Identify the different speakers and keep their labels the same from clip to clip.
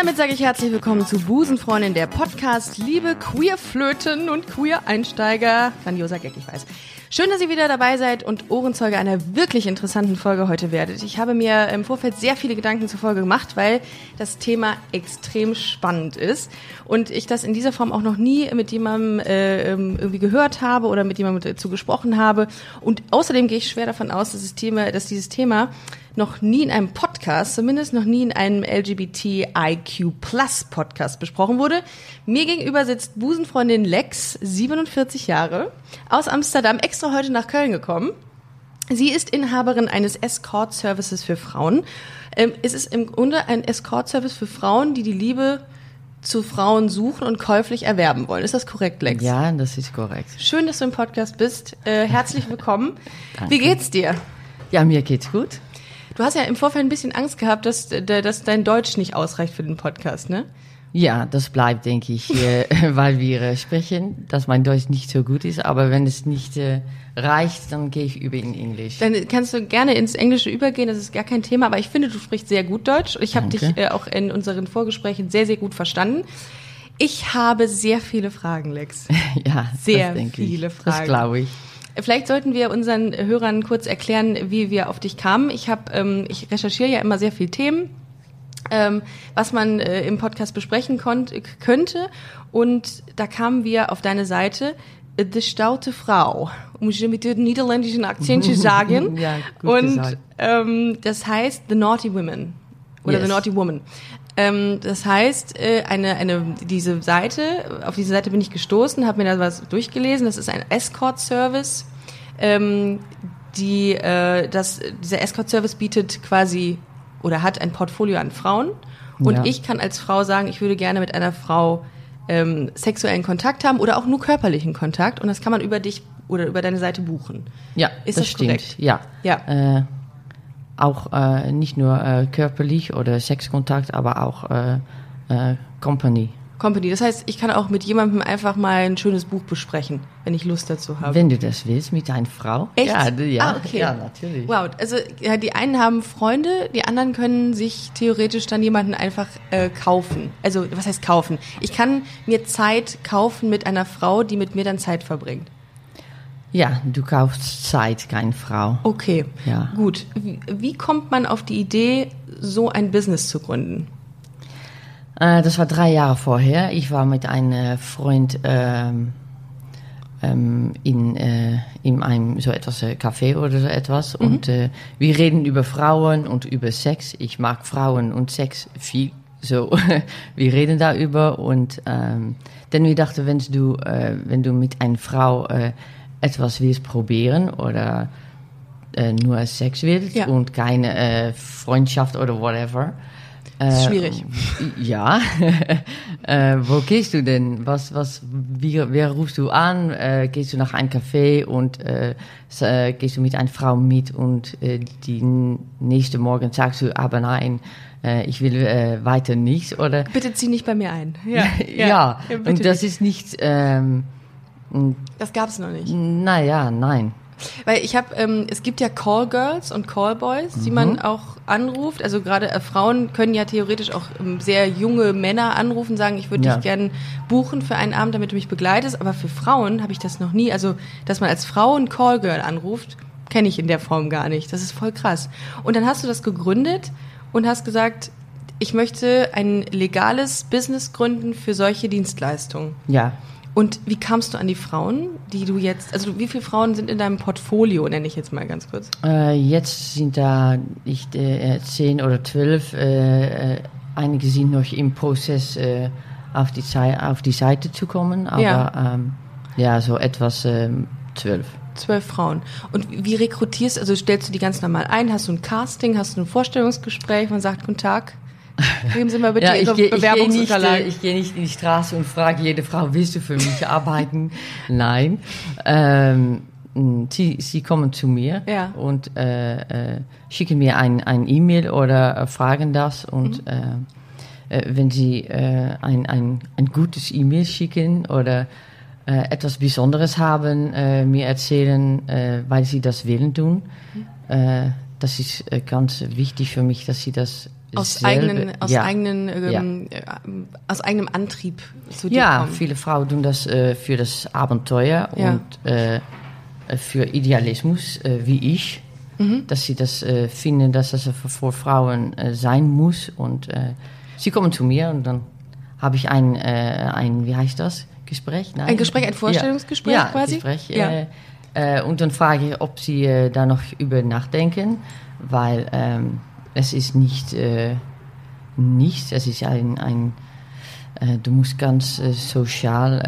Speaker 1: Damit sage ich herzlich willkommen zu Busenfreundin, der Podcast. Liebe Queerflöten und Queer-Einsteiger. Grandioser Gag, ich weiß. Schön, dass ihr wieder dabei seid und Ohrenzeuge einer wirklich interessanten Folge heute werdet. Ich habe mir im Vorfeld sehr viele Gedanken zur Folge gemacht, weil das Thema extrem spannend ist und ich das in dieser Form auch noch nie mit jemandem äh, irgendwie gehört habe oder mit jemandem dazu gesprochen habe. Und außerdem gehe ich schwer davon aus, dass, das Thema, dass dieses Thema noch nie in einem Podcast, zumindest noch nie in einem LGBTIQ Plus Podcast besprochen wurde. Mir gegenüber sitzt Busenfreundin Lex, 47 Jahre, aus Amsterdam, extra heute nach Köln gekommen. Sie ist Inhaberin eines Escort Services für Frauen. Ähm, es ist im Grunde ein Escort Service für Frauen, die die Liebe zu Frauen suchen und käuflich erwerben wollen. Ist das korrekt, Lex?
Speaker 2: Ja, das ist korrekt.
Speaker 1: Schön, dass du im Podcast bist. Äh, herzlich willkommen. Wie geht's dir?
Speaker 2: Ja, mir geht's gut.
Speaker 1: Du hast ja im Vorfeld ein bisschen Angst gehabt, dass, dass dein Deutsch nicht ausreicht für den Podcast, ne?
Speaker 2: Ja, das bleibt, denke ich, äh, weil wir äh, sprechen, dass mein Deutsch nicht so gut ist. Aber wenn es nicht äh, reicht, dann gehe ich über in Englisch.
Speaker 1: Dann kannst du gerne ins Englische übergehen, das ist gar kein Thema. Aber ich finde, du sprichst sehr gut Deutsch. Ich habe dich äh, auch in unseren Vorgesprächen sehr, sehr gut verstanden. Ich habe sehr viele Fragen, Lex.
Speaker 2: ja,
Speaker 1: sehr viele. Fragen.
Speaker 2: Das glaube ich.
Speaker 1: Vielleicht sollten wir unseren Hörern kurz erklären, wie wir auf dich kamen. Ich habe, ähm, ich recherchiere ja immer sehr viele Themen, ähm, was man äh, im Podcast besprechen konnt, könnte. Und da kamen wir auf deine Seite. äh, De Staute Frau, um es mit dem niederländischen Akzent zu sagen.
Speaker 2: Ja, gut
Speaker 1: Und
Speaker 2: gesagt.
Speaker 1: ähm, das heißt The Naughty Women oder
Speaker 2: Yes.
Speaker 1: The Naughty Woman. Ähm, das heißt, äh, eine, eine, diese Seite, auf diese Seite bin ich gestoßen, habe mir da was durchgelesen. Das ist ein Escort-Service. Ähm, die, äh, das, dieser Escort-Service bietet quasi oder hat ein Portfolio an Frauen. Und
Speaker 2: Ja.
Speaker 1: ich kann als Frau sagen, ich würde gerne mit einer Frau ähm, sexuellen Kontakt haben oder auch nur körperlichen Kontakt. Und das kann man über dich oder über deine Seite buchen.
Speaker 2: Ja,
Speaker 1: Ist
Speaker 2: das
Speaker 1: das
Speaker 2: stimmt.
Speaker 1: korrekt?
Speaker 2: Ja.
Speaker 1: Ja.
Speaker 2: Äh, auch äh, nicht nur äh, körperlich oder Sexkontakt, aber auch äh, äh, Company.
Speaker 1: Company. Das heißt, ich kann auch mit jemandem einfach mal ein schönes Buch besprechen, wenn ich Lust dazu habe.
Speaker 2: Wenn du das willst, mit einer Frau.
Speaker 1: Echt?
Speaker 2: Ja, ja,
Speaker 1: Ah, okay.
Speaker 2: ja natürlich.
Speaker 1: Wow, also ja, die einen haben Freunde, die anderen können sich theoretisch dann jemanden einfach äh, kaufen. Also was heißt kaufen? Ich kann mir Zeit kaufen mit einer Frau, die mit mir dann Zeit verbringt.
Speaker 2: Ja, du kaufst Zeit, keine Frau.
Speaker 1: Okay,
Speaker 2: Ja.
Speaker 1: gut. Wie, wie kommt man auf die Idee, so ein Business zu gründen?
Speaker 2: Äh, das war drei Jahre vorher. Ich war mit einem Freund ähm, ähm, in, äh, in einem so etwas äh, Café oder so etwas. Und äh, wir reden über Frauen und über Sex. Ich mag Frauen und Sex viel. So, wir reden darüber und ähm, denn wir dachten, wenn du, äh, wenn du mit einer Frau äh, etwas willst probieren oder äh, nur Sex willst
Speaker 1: Ja.
Speaker 2: und keine äh, Freundschaft oder whatever,
Speaker 1: Das ist schwierig.
Speaker 2: ja. äh, wo gehst du denn? Was, was, wie, wer rufst du an? Äh, gehst du nach einem Café und äh, äh, gehst du mit einer Frau mit und äh, die nächste Morgen sagst du, aber nein, äh, ich will äh, weiter nichts oder?
Speaker 1: Bitte zieh nicht bei mir ein. Ja,
Speaker 2: ja.
Speaker 1: bitte
Speaker 2: und das ist nicht, ähm,
Speaker 1: das gab's noch nicht.
Speaker 2: naja, nein.
Speaker 1: Weil ich habe, ähm, es gibt ja Callgirls und Callboys, die man auch anruft. Also gerade äh, Frauen können ja theoretisch auch ähm, sehr junge Männer anrufen, sagen, ich würde
Speaker 2: Ja.
Speaker 1: dich gerne buchen für einen Abend, damit du mich begleitest. Aber für Frauen habe ich das noch nie. Also, dass man als Frau ein Callgirl anruft, kenne ich in der Form gar nicht. Das ist voll krass. Und dann hast du das gegründet und hast gesagt, ich möchte ein legales Business gründen für solche Dienstleistungen.
Speaker 2: Ja.
Speaker 1: Und wie kamst du an die Frauen, die du jetzt, also wie viele Frauen sind in deinem Portfolio, nenne ich jetzt mal ganz kurz?
Speaker 2: Äh, jetzt sind da nicht äh, zehn oder zwölf. Äh, äh, einige sind noch im Prozess, äh, auf, die auf die Seite zu kommen, aber
Speaker 1: Ja.
Speaker 2: ja, ähm, ja so etwas ähm, zwölf.
Speaker 1: Zwölf Frauen. Und wie rekrutierst, also stellst du die ganz normal ein? Hast du ein Casting, hast du ein Vorstellungsgespräch, man sagt Guten Tag? Geben Sie mal bitte
Speaker 2: Ja,
Speaker 1: Ihre
Speaker 2: ich gehe ich geh nicht, äh,
Speaker 1: Bewerbungsunterlagen.
Speaker 2: geh nicht in die Straße und frage jede Frau, willst du für mich arbeiten? Nein. Ähm, sie, sie kommen zu mir
Speaker 1: Ja.
Speaker 2: und äh, äh, schicken mir ein, ein E-Mail oder äh, fragen das. Und äh, äh, wenn sie ein, ein, ein gutes E-Mail schicken oder etwas Besonderes haben, mir erzählen, äh, weil sie das willen tun, äh, das ist ganz wichtig für mich, dass sie das
Speaker 1: Aus eigenen, aus
Speaker 2: ja.
Speaker 1: eigenen, ähm, äh, aus eigenem Antrieb zu dir
Speaker 2: Ja,
Speaker 1: kommen.
Speaker 2: viele Frauen tun das äh, für das Abenteuer
Speaker 1: Ja.
Speaker 2: und äh, für Idealismus, äh, wie ich.
Speaker 1: Mhm.
Speaker 2: Dass sie das äh, finden, dass das für, Frauen äh, sein muss. Und sie kommen zu mir und dann habe ich ein, ein, wie heißt das? Gespräch? Nein.
Speaker 1: Ein Gespräch, ein Vorstellungsgespräch
Speaker 2: ja,
Speaker 1: quasi?
Speaker 2: Gespräch,
Speaker 1: Ja.
Speaker 2: Und dann frage ich, ob sie da noch über nachdenken, weil ähm, es ist nicht äh, nichts, es ist ein, ein äh, du musst ganz äh, sozial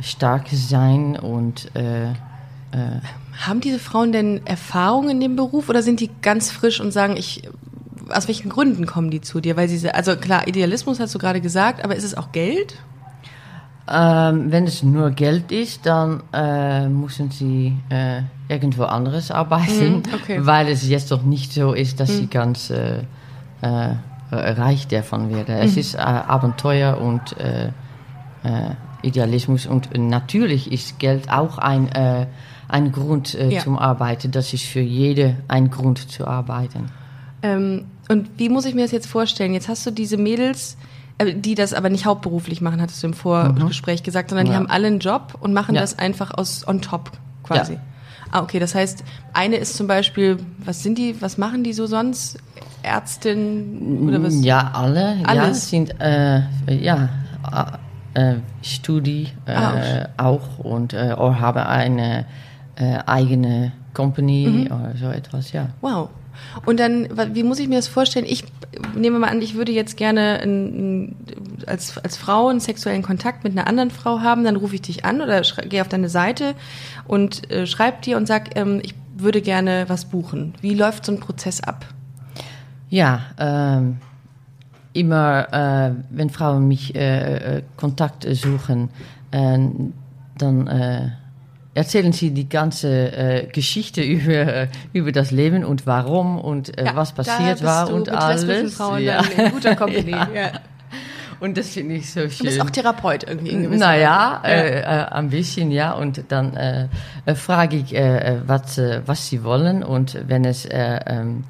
Speaker 2: äh, stark sein und äh,
Speaker 1: Haben diese Frauen denn Erfahrung in dem Beruf oder sind die ganz frisch und sagen, ich, aus welchen Gründen kommen die zu dir? Weil sie, also klar, Idealismus hast du gerade gesagt, aber ist es auch Geld?
Speaker 2: Ähm, wenn es nur Geld ist, dann äh, müssen sie äh, irgendwo anderes arbeiten,
Speaker 1: Mm, okay. Mm.
Speaker 2: weil es jetzt doch nicht so ist, dass sie ganz äh, reich davon werden. Es
Speaker 1: Mm.
Speaker 2: ist äh, Abenteuer und Idealismus und natürlich ist Geld auch ein, ein Grund
Speaker 1: Ja.
Speaker 2: zum Arbeiten. Das ist für jede ein Grund zu arbeiten.
Speaker 1: Ähm, und wie muss ich mir das jetzt vorstellen? Jetzt hast du diese Mädels, die das aber nicht hauptberuflich machen, hattest du im Vorgespräch gesagt, sondern die
Speaker 2: Mhm. Ja.
Speaker 1: haben alle einen Job und machen
Speaker 2: Ja.
Speaker 1: das einfach aus on top quasi.
Speaker 2: Ja.
Speaker 1: Ah, okay, das heißt, eine ist zum Beispiel, was sind die, was machen die so sonst? Ärztin oder was?
Speaker 2: Ja, alle. Ja,
Speaker 1: Alles?
Speaker 2: sind äh, ja äh, Studie äh,
Speaker 1: Ah,
Speaker 2: auch und äh, oder haben eine äh, eigene Company oder so etwas, ja.
Speaker 1: Wow. Und dann, wie muss ich mir das vorstellen? Ich nehme mal an, ich würde jetzt gerne ein, als, als Frau einen sexuellen Kontakt mit einer anderen Frau haben, dann rufe ich dich an oder gehe auf deine Seite und äh, schreib dir und sag, ähm, ich würde gerne was buchen. Wie läuft so ein Prozess ab?
Speaker 2: Ja, ähm, immer, äh, wenn Frauen mich äh, äh, Kontakt suchen, äh, dann äh, erzählen sie die ganze äh, Geschichte über, über das Leben und warum und äh, was passiert war und alles.
Speaker 1: Frauen
Speaker 2: ja.
Speaker 1: in guter Company.
Speaker 2: Ja.
Speaker 1: ja.
Speaker 2: Und das finde ich so schön.
Speaker 1: Du bist auch Therapeut irgendwie in gewisser
Speaker 2: Naja,
Speaker 1: Weise.
Speaker 2: äh, äh, ein bisschen, ja. Und dann äh, äh, frage ich, äh, äh, was, äh, was sie wollen. Und wenn es äh, ähm,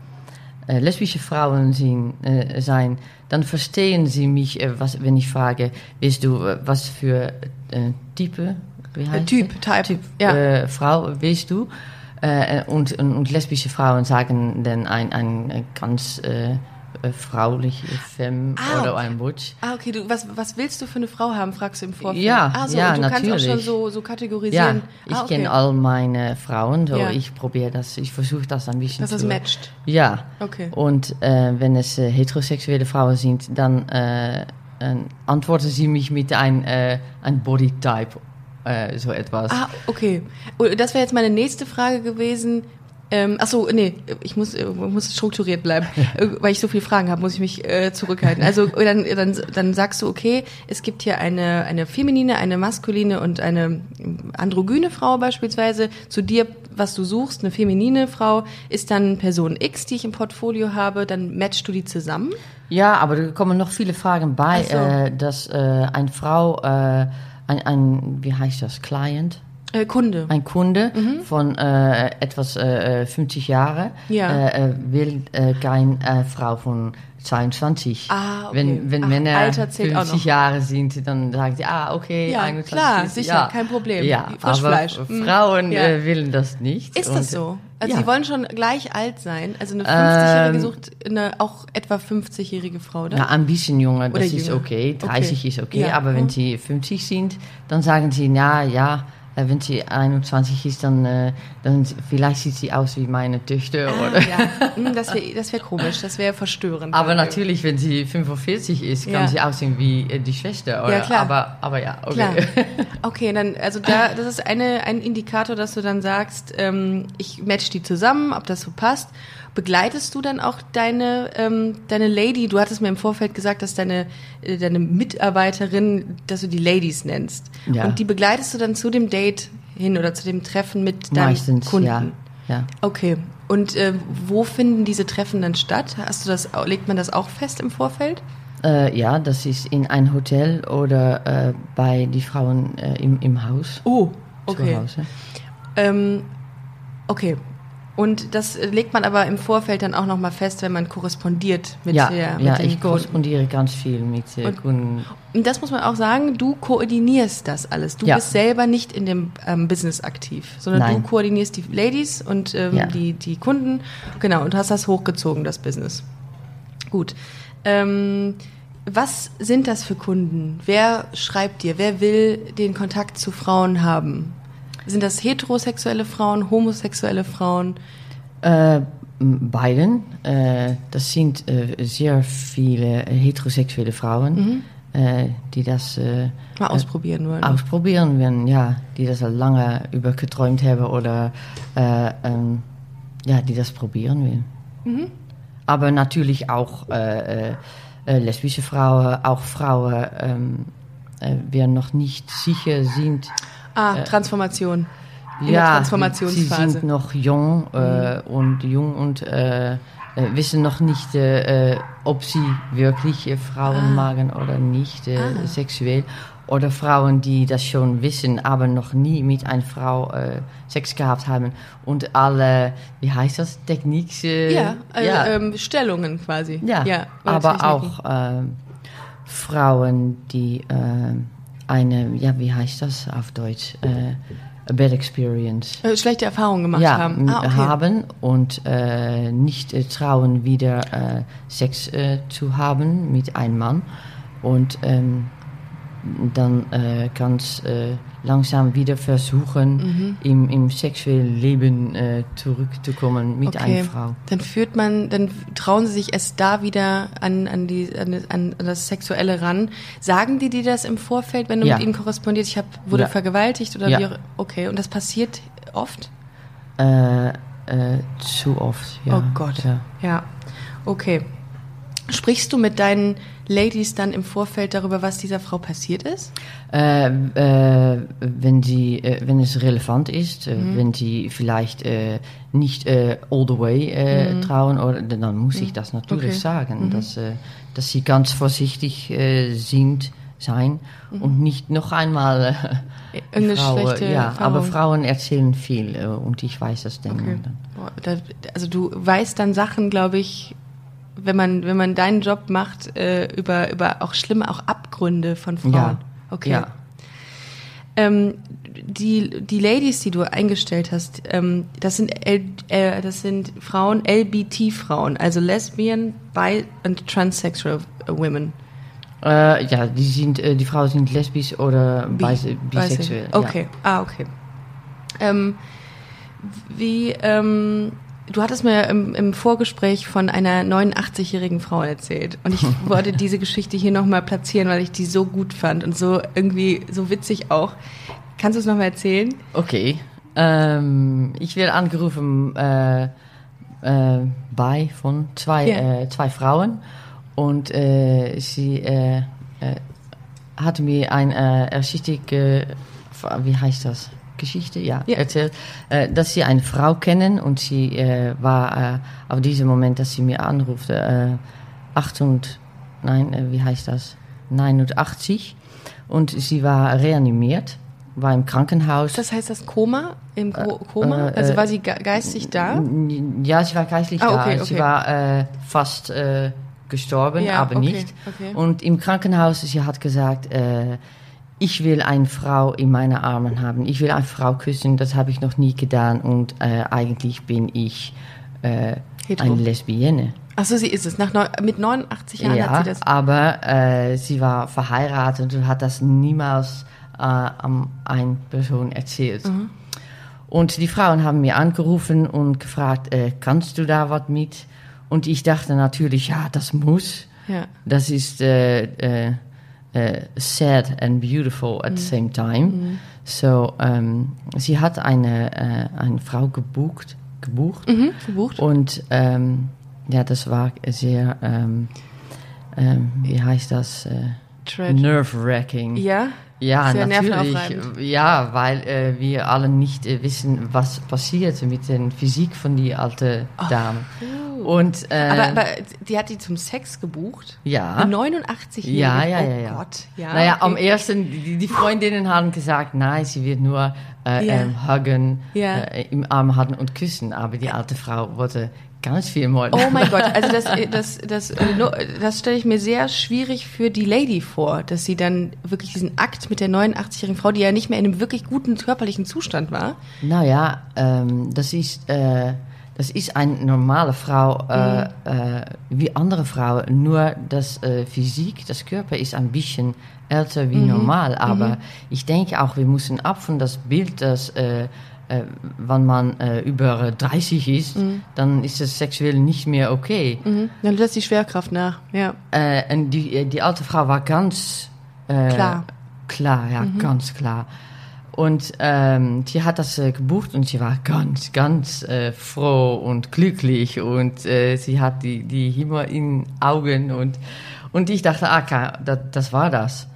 Speaker 2: äh, lesbische Frauen sind, äh, sein, dann verstehen sie mich, äh, was, wenn ich frage, weißt du, äh, was für äh, Type, wie heißt
Speaker 1: Typ? Type,
Speaker 2: Typ
Speaker 1: ja.
Speaker 2: äh, Frau, weißt du? Äh, und, und, und lesbische Frauen sagen dann ein, ein, ganz äh, äh, frauliche Femme
Speaker 1: Ah,
Speaker 2: oder ein Butch.
Speaker 1: Ah, okay, du, was, was willst du für eine Frau haben, fragst du im Vorfeld.
Speaker 2: Ja,
Speaker 1: ah, so,
Speaker 2: ja,
Speaker 1: du kannst auch
Speaker 2: natürlich.
Speaker 1: schon so, so
Speaker 2: Ja,
Speaker 1: kategorisieren.
Speaker 2: ich
Speaker 1: ah, okay.
Speaker 2: kenne all meine Frauen, so
Speaker 1: Ja.
Speaker 2: ich probiere das, ich versuche das ein bisschen
Speaker 1: Dass das
Speaker 2: zu...
Speaker 1: matcht.
Speaker 2: Ja.
Speaker 1: Okay.
Speaker 2: Und äh, wenn es äh, heterosexuelle Frauen sind, dann äh, antworten sie mich mit ein, ein Bodytype, äh, so etwas.
Speaker 1: Ah, okay. Das wäre jetzt meine nächste Frage gewesen. Ähm, ach so, nee, ich muss, äh, muss strukturiert bleiben, Äh, weil ich so viele Fragen habe, muss ich mich äh, zurückhalten. Also dann, dann, dann sagst du, okay, es gibt hier eine, eine feminine, eine maskuline und eine androgyne Frau beispielsweise. Zu dir, was du suchst, eine feminine Frau, ist dann Person X, die ich im Portfolio habe, dann matchst du die zusammen.
Speaker 2: Ja, aber da kommen noch viele Fragen bei,
Speaker 1: so.
Speaker 2: äh, dass äh, eine Frau, äh, ein, ein, wie heißt das, Client?
Speaker 1: Äh, Kunde.
Speaker 2: Ein Kunde von äh, etwas äh, 50 Jahre
Speaker 1: Ja.
Speaker 2: äh, äh, will äh, keine äh, Frau von 22.
Speaker 1: Ah, okay.
Speaker 2: Wenn, wenn
Speaker 1: Ach,
Speaker 2: Männer
Speaker 1: Alter zählt auch
Speaker 2: 50
Speaker 1: noch.
Speaker 2: Jahre sind, dann sagen sie, ah, okay,
Speaker 1: Ja,
Speaker 2: 21
Speaker 1: klar,
Speaker 2: ist,
Speaker 1: sicher,
Speaker 2: ja.
Speaker 1: kein Problem.
Speaker 2: Ja,
Speaker 1: Frischfleisch.
Speaker 2: aber. Frauen
Speaker 1: Ja.
Speaker 2: äh, wollen das nicht.
Speaker 1: Ist das so? Also
Speaker 2: ja.
Speaker 1: sie wollen schon gleich alt sein. Also eine 50-Jährige
Speaker 2: Ähm,
Speaker 1: sucht eine auch etwa 50-jährige Frau, oder?
Speaker 2: Ja, ein bisschen jünger, das
Speaker 1: Oder
Speaker 2: ist
Speaker 1: jünger.
Speaker 2: okay. 30
Speaker 1: Okay.
Speaker 2: ist okay,
Speaker 1: Ja.
Speaker 2: aber wenn
Speaker 1: Mhm.
Speaker 2: sie 50 sind, dann sagen sie, ja, ja, äh, wenn sie 21 ist, dann, äh, dann vielleicht sieht sie aus wie meine Töchter.
Speaker 1: Ah,
Speaker 2: oder?
Speaker 1: ja. Hm, Das wäre das wär komisch, das wäre verstörend.
Speaker 2: Aber natürlich, wenn sie 45 ist, kann
Speaker 1: Ja.
Speaker 2: sie aussehen wie äh, die Schwester. Oder?
Speaker 1: Ja, klar.
Speaker 2: Aber, aber ja, okay.
Speaker 1: Klar. Okay, dann, also da, das ist eine, ein Indikator, dass du dann sagst, ähm, ich match die zusammen, ob das so passt. Begleitest du dann auch deine, ähm, deine Lady? Du hattest mir im Vorfeld gesagt, dass deine, äh, deine Mitarbeiterin, dass du die Ladies nennst.
Speaker 2: Ja.
Speaker 1: Und die begleitest du dann zu dem Date hin oder zu dem Treffen mit deinem
Speaker 2: Meistens,
Speaker 1: Kunden?
Speaker 2: ja. ja.
Speaker 1: Okay. Und äh, wo finden diese Treffen dann statt? Hast du das, legt man das auch fest im Vorfeld?
Speaker 2: Äh, ja, das ist in ein Hotel oder äh, bei die Frauen äh, im, im Haus.
Speaker 1: Oh,
Speaker 2: Zu
Speaker 1: okay.
Speaker 2: Hause.
Speaker 1: Ähm, okay. Und das äh, legt man aber im Vorfeld dann auch nochmal fest, wenn man korrespondiert mit,
Speaker 2: ja,
Speaker 1: der, mit
Speaker 2: ja
Speaker 1: den
Speaker 2: ich
Speaker 1: Kunden.
Speaker 2: korrespondiere ganz viel mit
Speaker 1: Und-
Speaker 2: Kunden.
Speaker 1: Und das muss man auch sagen, du koordinierst das alles. Du
Speaker 2: Ja.
Speaker 1: bist selber nicht in dem ähm, Business aktiv, sondern
Speaker 2: Nein.
Speaker 1: du koordinierst die Ladies und ähm,
Speaker 2: Ja.
Speaker 1: die, die Kunden. Genau, und hast das hochgezogen, das Business. Gut. Ähm, was sind das für Kunden? Wer schreibt dir? Wer will den Kontakt zu Frauen haben? Sind das heterosexuelle Frauen, homosexuelle Frauen?
Speaker 2: Äh, beiden. Äh, das sind äh, sehr viele heterosexuelle Frauen, äh, die das äh,
Speaker 1: Mal ausprobieren wollen.
Speaker 2: ausprobieren werden, ja, die das al lange über geträumt haben oder äh, ähm, ja, die das probieren will.
Speaker 1: Mhm.
Speaker 2: Aber natürlich auch äh, äh, äh, lesbische Frauen, auch Frauen, ähm, äh, wir noch nicht sicher sind.
Speaker 1: Ah, Transformation. In der
Speaker 2: ja, sie
Speaker 1: Transformationsphase.
Speaker 2: sind noch jung äh, und jung und äh, äh, wissen noch nicht, äh, äh, ob sie wirklich äh, Frauen magen oder nicht äh,
Speaker 1: Ah.
Speaker 2: sexuell. Oder Frauen, die das schon wissen, aber noch nie mit einer Frau äh, Sex gehabt haben. Und alle, wie heißt das, Techniks? Äh,
Speaker 1: Ja, äh,
Speaker 2: ja,
Speaker 1: Ähm, Stellungen quasi.
Speaker 2: ja,
Speaker 1: oder
Speaker 2: aber auch Frauen, die eine, ja, wie heißt das auf Deutsch? Äh, a bad experience
Speaker 1: Äh, schlechte Erfahrungen gemacht
Speaker 2: ja,
Speaker 1: haben. Ah, okay.
Speaker 2: haben und äh, nicht äh, trauen, wieder äh, Sex äh, zu haben mit einem Mann. Und ähm, dann äh, ganz äh, langsam wieder versuchen,
Speaker 1: Mhm.
Speaker 2: im, im sexuellen Leben äh, zurückzukommen mit einer Frau.
Speaker 1: Dann führt man, dann trauen sie sich erst da wieder an, an, die, an, an das Sexuelle ran. Sagen die dir das im Vorfeld, wenn du
Speaker 2: Ja.
Speaker 1: mit ihnen korrespondierst? Ich hab, wurde
Speaker 2: Ja.
Speaker 1: vergewaltigt oder
Speaker 2: Ja.
Speaker 1: wie auch, Okay, und das passiert oft?
Speaker 2: Äh, äh, zu oft, ja.
Speaker 1: Oh Gott.
Speaker 2: Ja.
Speaker 1: Ja. Okay. Sprichst du mit deinen Ladies dann im Vorfeld darüber, was dieser Frau passiert ist?
Speaker 2: Äh, äh, wenn, sie, äh, wenn es relevant ist, äh,
Speaker 1: Mhm.
Speaker 2: wenn sie vielleicht äh, nicht äh, all the way äh, trauen, oder, dann muss ich das natürlich
Speaker 1: Mhm. Okay. Mhm.
Speaker 2: sagen, dass, äh, dass sie ganz vorsichtig sind, sein und nicht noch einmal äh,
Speaker 1: Mhm.
Speaker 2: Frau,
Speaker 1: schlechte
Speaker 2: ja,
Speaker 1: Erfahrung.
Speaker 2: aber Frauen erzählen viel äh, und ich weiß das dann.
Speaker 1: Okay.
Speaker 2: dann.
Speaker 1: Also du weißt dann Sachen, glaube ich, wenn man wenn man deinen Job macht äh, über über auch schlimme auch Abgründe von Frauen.
Speaker 2: Ja.
Speaker 1: Okay.
Speaker 2: Ja.
Speaker 1: Ähm, die die Ladies, die du eingestellt hast, ähm, das sind L, äh, das sind Frauen LBT Frauen, also Lesbian, Bi und Transsexual Women.
Speaker 2: Äh, ja, die, sind, äh, die Frauen sind lesbisch oder
Speaker 1: Bi-
Speaker 2: bise bisexuell.
Speaker 1: bise- Okay, ah, okay. Ähm, wie, ähm, du hattest mir im, im Vorgespräch von einer 89-jährigen Frau erzählt und ich wollte diese Geschichte hier nochmal platzieren, weil ich die so gut fand und so irgendwie so witzig auch. Kannst du es nochmal erzählen?
Speaker 2: Okay. Ähm, ich werde angerufen äh, äh, bei von zwei,
Speaker 1: Ja.
Speaker 2: äh, zwei Frauen und äh, sie äh, äh, hat mir ein äh, Ersichtig, wie heißt das? Geschichte, ja,
Speaker 1: Ja.
Speaker 2: erzählt, äh, dass sie eine Frau kennen und sie äh, war äh, auf diesem Moment, dass sie mir anrufte, äh, 8 und, nein, äh, wie heißt das? 89 und sie war reanimiert, war im Krankenhaus.
Speaker 1: Das heißt das Koma? Im Ko Koma?
Speaker 2: äh,
Speaker 1: also
Speaker 2: äh,
Speaker 1: war sie ge geistig da?
Speaker 2: Ja, sie war geistlich
Speaker 1: Ah,
Speaker 2: da.
Speaker 1: okay,
Speaker 2: Sie
Speaker 1: okay.
Speaker 2: war äh, fast äh, gestorben,
Speaker 1: Ja,
Speaker 2: aber
Speaker 1: okay,
Speaker 2: nicht. Und im Krankenhaus, sie hat gesagt, äh, ich will eine Frau in meine Armen haben. Ich will eine Frau küssen, das habe ich noch nie getan. Und äh, eigentlich bin ich äh, eine Lesbienne.
Speaker 1: Achso, sie ist es. Nach neun, mit 89 Jahren
Speaker 2: Ja,
Speaker 1: hat sie das.
Speaker 2: aber äh, sie war verheiratet und hat das niemals äh, an eine Person erzählt.
Speaker 1: Mhm.
Speaker 2: Und die Frauen haben mir angerufen und gefragt, äh, kannst du da was mit? Und ich dachte natürlich, ja, das muss.
Speaker 1: Ja.
Speaker 2: Das ist äh, äh, sad and beautiful at the same time. So, ähm, sie hat eine, äh, eine Frau gebucht, gebucht
Speaker 1: Mhm, gebucht.
Speaker 2: und ähm, ja, das war sehr, ähm, ähm, wie heißt das? Äh, Nerve-wracking.
Speaker 1: Ja.
Speaker 2: Ja,
Speaker 1: Sehr
Speaker 2: natürlich. Ja, weil äh, wir alle nicht wissen, was passiert mit der Physik von die alte Dame. Und äh,
Speaker 1: Aber, aber die hat die zum Sex gebucht?
Speaker 2: Ja.
Speaker 1: Eine 89
Speaker 2: ja, ja, ja,
Speaker 1: oh
Speaker 2: ja.
Speaker 1: Gott. Ja,
Speaker 2: naja, am ersten, die, die Freundinnen haben gesagt, nein, sie wird nur äh,
Speaker 1: Ja.
Speaker 2: ähm, huggen,
Speaker 1: Ja.
Speaker 2: äh, im Arm halten und küssen. Aber die alte Frau wollte ganz viel mal.
Speaker 1: Oh mein Gott, also das, das, das, äh, das stelle ich mir sehr schwierig für die Lady vor, dass sie dann wirklich diesen Akt mit der 89-jährigen Frau, die ja nicht mehr in einem wirklich guten körperlichen Zustand war.
Speaker 2: Naja, ähm, das ist, äh, das ist eine normale Frau äh,
Speaker 1: Mhm.
Speaker 2: äh, wie andere Frauen, nur das äh, Physik, das Körper ist ein bisschen älter wie
Speaker 1: Mhm.
Speaker 2: normal. Aber ich denke auch, wir müssen ab von das Bild, dass wenn man über 30 ist, dann ist es sexuell nicht mehr okay.
Speaker 1: Mhm. Dann lässt die Schwerkraft nach, ja.
Speaker 2: Und die, die alte Frau war ganz
Speaker 1: Klar.
Speaker 2: Klar, ja, ganz klar. Und ähm, sie hat das äh, gebucht und sie war ganz, ganz äh, froh und glücklich und äh, sie hat die, die Himmel in Augen und, und ich dachte, ah, okay, das, das war das.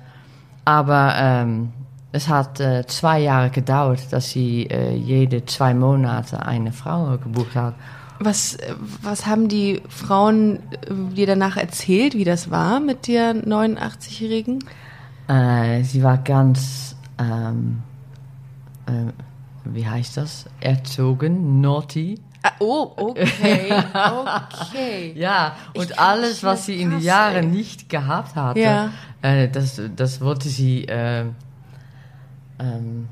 Speaker 2: Aber ähm, es hat äh, zwei Jahre gedauert, dass sie äh, jede zwei Monate eine Frau gebucht hat.
Speaker 1: Was, was haben die Frauen äh, dir danach erzählt, wie das war mit der 89-Jährigen?
Speaker 2: Äh, sie war ganz, ähm, äh, wie heißt das? Erzogen, naughty.
Speaker 1: Ah, oh, okay, okay.
Speaker 2: Ja, und alles, was sie in den Jahren nicht gehabt hatte,
Speaker 1: Ja.
Speaker 2: äh, das, das wollte sie. Äh, ähm,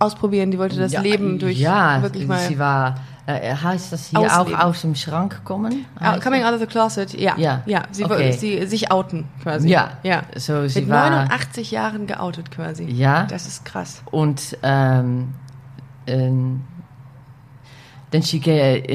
Speaker 1: Ausprobieren, die wollte das
Speaker 2: ja,
Speaker 1: Leben durch
Speaker 2: Ja,
Speaker 1: wirklich mal.
Speaker 2: sie war. Äh, heißt das hier
Speaker 1: Ausleben.
Speaker 2: auch aus dem Schrank kommen?
Speaker 1: Ah,
Speaker 2: Heißt
Speaker 1: coming
Speaker 2: das?
Speaker 1: out of the closet, ja.
Speaker 2: Ja.
Speaker 1: ja sie,
Speaker 2: Okay.
Speaker 1: sie sich outen quasi.
Speaker 2: Ja.
Speaker 1: ja.
Speaker 2: So, sie
Speaker 1: Mit
Speaker 2: war.
Speaker 1: 89 Jahren geoutet quasi.
Speaker 2: Ja.
Speaker 1: Das ist krass.
Speaker 2: Und ähm, ähm, then she,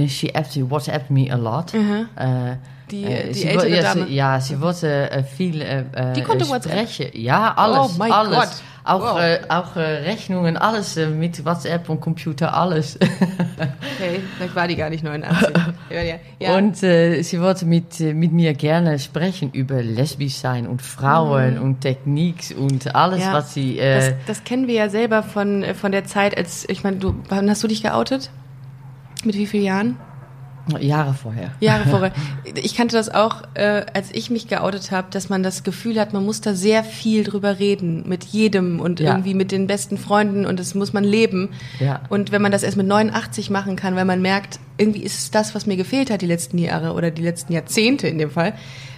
Speaker 2: she actually WhatsApped me a lot. Äh,
Speaker 1: Die,
Speaker 2: äh,
Speaker 1: die ältere
Speaker 2: ja,
Speaker 1: Dame.
Speaker 2: Sie, ja, sie wollte äh, viel äh,
Speaker 1: Die konnte WhatsApp?
Speaker 2: Ja, alles.
Speaker 1: Oh mein
Speaker 2: alles.
Speaker 1: Gott.
Speaker 2: Auch,
Speaker 1: Wow.
Speaker 2: äh, auch äh, Rechnungen, alles äh, mit WhatsApp und Computer, alles.
Speaker 1: Okay, vielleicht war die gar nicht 89. ja.
Speaker 2: Und äh, sie wollte mit, äh, mit mir gerne sprechen über lesbisch sein und Frauen und Techniks und alles,
Speaker 1: Mhm. Ja.
Speaker 2: was sie...
Speaker 1: das,
Speaker 2: Äh,
Speaker 1: das kennen wir ja selber von, von der Zeit, als, ich meine, du, wann hast du dich geoutet? Mit wie vielen Jahren?
Speaker 2: Jahre vorher.
Speaker 1: Jahre vorher. Ich kannte das auch, äh, als ich mich geoutet habe, dass man das Gefühl hat, man muss da sehr viel drüber reden mit jedem und
Speaker 2: Ja.
Speaker 1: irgendwie mit den besten Freunden und das muss man leben.
Speaker 2: Ja.
Speaker 1: Und wenn man das erst mit 89 machen kann, weil man merkt, irgendwie ist es das, was mir gefehlt hat die letzten Jahre oder die letzten Jahrzehnte in dem Fall,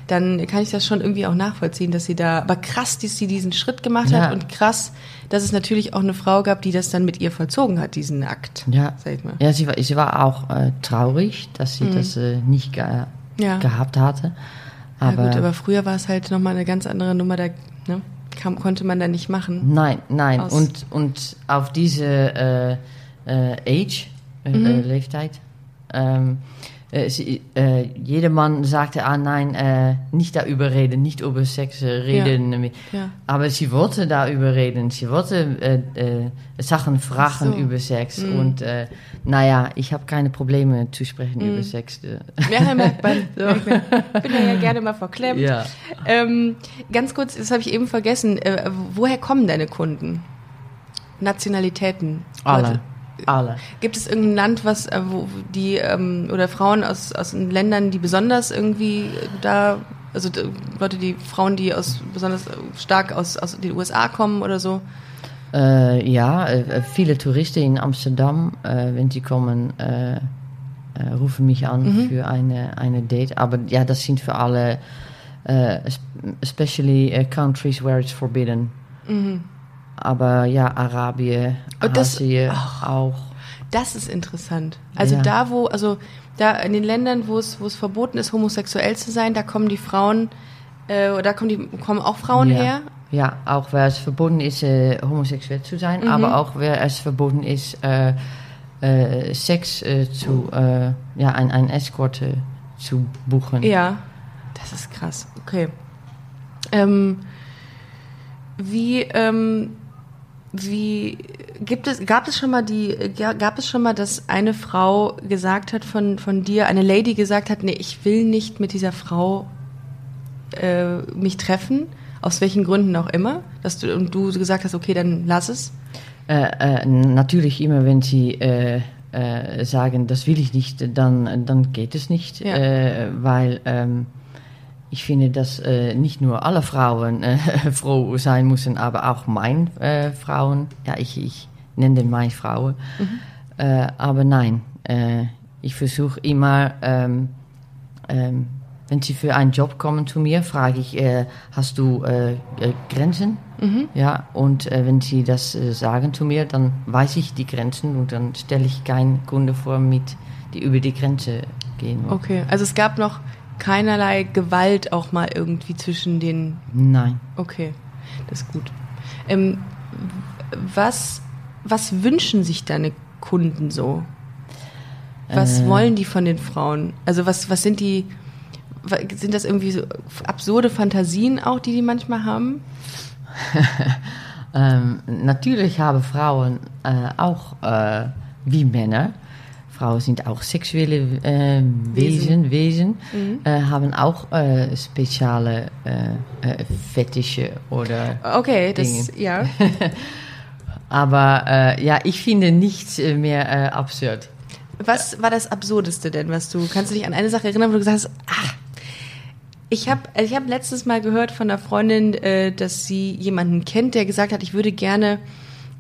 Speaker 1: dann kann ich das schon irgendwie auch nachvollziehen, dass sie da, aber krass, dass sie diesen Schritt gemacht
Speaker 2: Ja.
Speaker 1: hat und krass, dass es natürlich auch eine Frau gab, die das dann mit ihr vollzogen hat, diesen Akt.
Speaker 2: Ja,
Speaker 1: Sag ich mal.
Speaker 2: ja sie, war, sie war auch äh, traurig, dass sie das äh, nicht ge
Speaker 1: Mhm. Ja.
Speaker 2: gehabt hatte. Aber,
Speaker 1: ja gut, aber früher war es halt nochmal eine ganz andere Nummer, da ne, kam, konnte man da nicht machen.
Speaker 2: nein, nein.
Speaker 1: Aus-
Speaker 2: Und, und auf diese äh, äh, Age, äh,
Speaker 1: Mhm.
Speaker 2: Leeftijd, ähm, äh, sie, äh, jeder Mann sagte, ah nein, äh, nicht darüber reden, nicht über Sex reden.
Speaker 1: Ja.
Speaker 2: Aber sie wollte darüber reden, sie wollte äh, Sachen fragen
Speaker 1: so.
Speaker 2: über Sex. Und äh, naja, ich habe keine Probleme zu sprechen über Sex. äh.
Speaker 1: Ja, merkt man. Merkt man. Ich bin ja gerne mal verklemmt.
Speaker 2: Ja.
Speaker 1: Ähm, ganz kurz, das habe ich eben vergessen. Äh, woher kommen deine Kunden? Nationalitäten?
Speaker 2: Alle. Alle.
Speaker 1: Gibt es irgendein Land, was äh, wo die ähm, oder Frauen aus, aus Ländern, die besonders irgendwie da, also Leute, die Frauen, die aus besonders äh, stark aus, aus den USA kommen oder so?
Speaker 2: Äh, ja, äh, viele Touristen in Amsterdam, äh, wenn sie kommen, äh, äh, rufen mich an für eine, eine Date. Aber ja, das sind für alle, äh, es- especially countries where it's forbidden. Aber ja, Arabien,
Speaker 1: das-
Speaker 2: Asien auch.
Speaker 1: Das ist interessant. Also
Speaker 2: Ja.
Speaker 1: da, wo, also da in den Ländern, wo es, wo es verboten ist, homosexuell zu sein, da kommen die Frauen, äh, da kommen die, kommen auch Frauen
Speaker 2: ja.
Speaker 1: her.
Speaker 2: Ja, auch wer es verboten ist, äh, homosexuell zu sein, aber auch wer es verboten ist, äh, äh, Sex äh, zu, äh, ja, ein, ein Escort äh, zu buchen.
Speaker 1: Ja, das ist krass. Okay. Ähm, wie, ähm, wie gibt es, gab es schon mal die, gab es schon mal, dass eine Frau gesagt hat von, von dir, eine Lady gesagt hat, nee, ich will nicht mit dieser Frau äh, mich treffen, Aus welchen Gründen auch immer? Dass du, und du gesagt hast, okay, dann lass es?
Speaker 2: Äh, äh, natürlich immer, wenn sie äh, äh, sagen, das will ich nicht, dann, dann geht es nicht,
Speaker 1: Ja.
Speaker 2: äh, weil ähm, ich finde, dass äh, nicht nur alle Frauen äh, froh sein müssen, aber auch mein äh, Frauen. Ja, ich, ich nenne den meine Frauen. Äh, aber nein, äh, ich versuche immer, ähm, ähm, wenn sie für einen Job kommen zu mir, frage ich, äh, hast du Grenzen? Ja, und wenn sie das sagen zu mir, dann weiß ich die Grenzen und dann stelle ich keinen Kunde vor, mit, die über die Grenze gehen.
Speaker 1: Okay, also es gab noch keinerlei Gewalt auch mal irgendwie zwischen den.
Speaker 2: Nein.
Speaker 1: Okay, das ist gut. Ähm, was, was wünschen sich deine Kunden so? Was
Speaker 2: Äh.
Speaker 1: wollen die von den Frauen? Also was, was sind die, sind das irgendwie so absurde Fantasien auch, die die manchmal haben?
Speaker 2: Ähm, natürlich haben Frauen äh, auch äh, wie Männer, Frauen sind auch sexuelle äh, Wesen, Wesen äh, haben auch äh, spezielle äh, äh, Fetische oder
Speaker 1: Okay, das,
Speaker 2: Dinge.
Speaker 1: ja.
Speaker 2: Aber äh, ja, ich finde nichts mehr absurd.
Speaker 1: Was war das Absurdeste denn, was du, kannst du dich an eine Sache erinnern, wo du gesagt hast, ah, ich habe ich hab letztes Mal gehört von einer Freundin, dass sie jemanden kennt, der gesagt hat, ich würde gerne,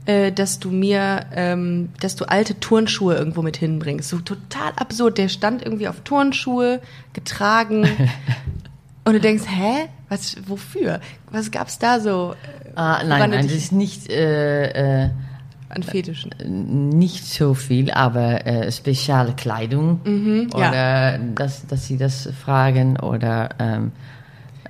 Speaker 1: äh, dass du mir, ähm, dass du alte Turnschuhe irgendwo mit hinbringst. So total absurd. Der stand irgendwie auf Turnschuhe, getragen. und du denkst, hä? Was, wofür? Was gab's da so
Speaker 2: Ah,
Speaker 1: Woran
Speaker 2: nein, nein, das ist nicht, äh, äh,
Speaker 1: an Fetischen?
Speaker 2: nicht so viel, aber äh, spezielle Kleidung
Speaker 1: Mhm, ja.
Speaker 2: oder dass, dass sie das fragen oder ähm,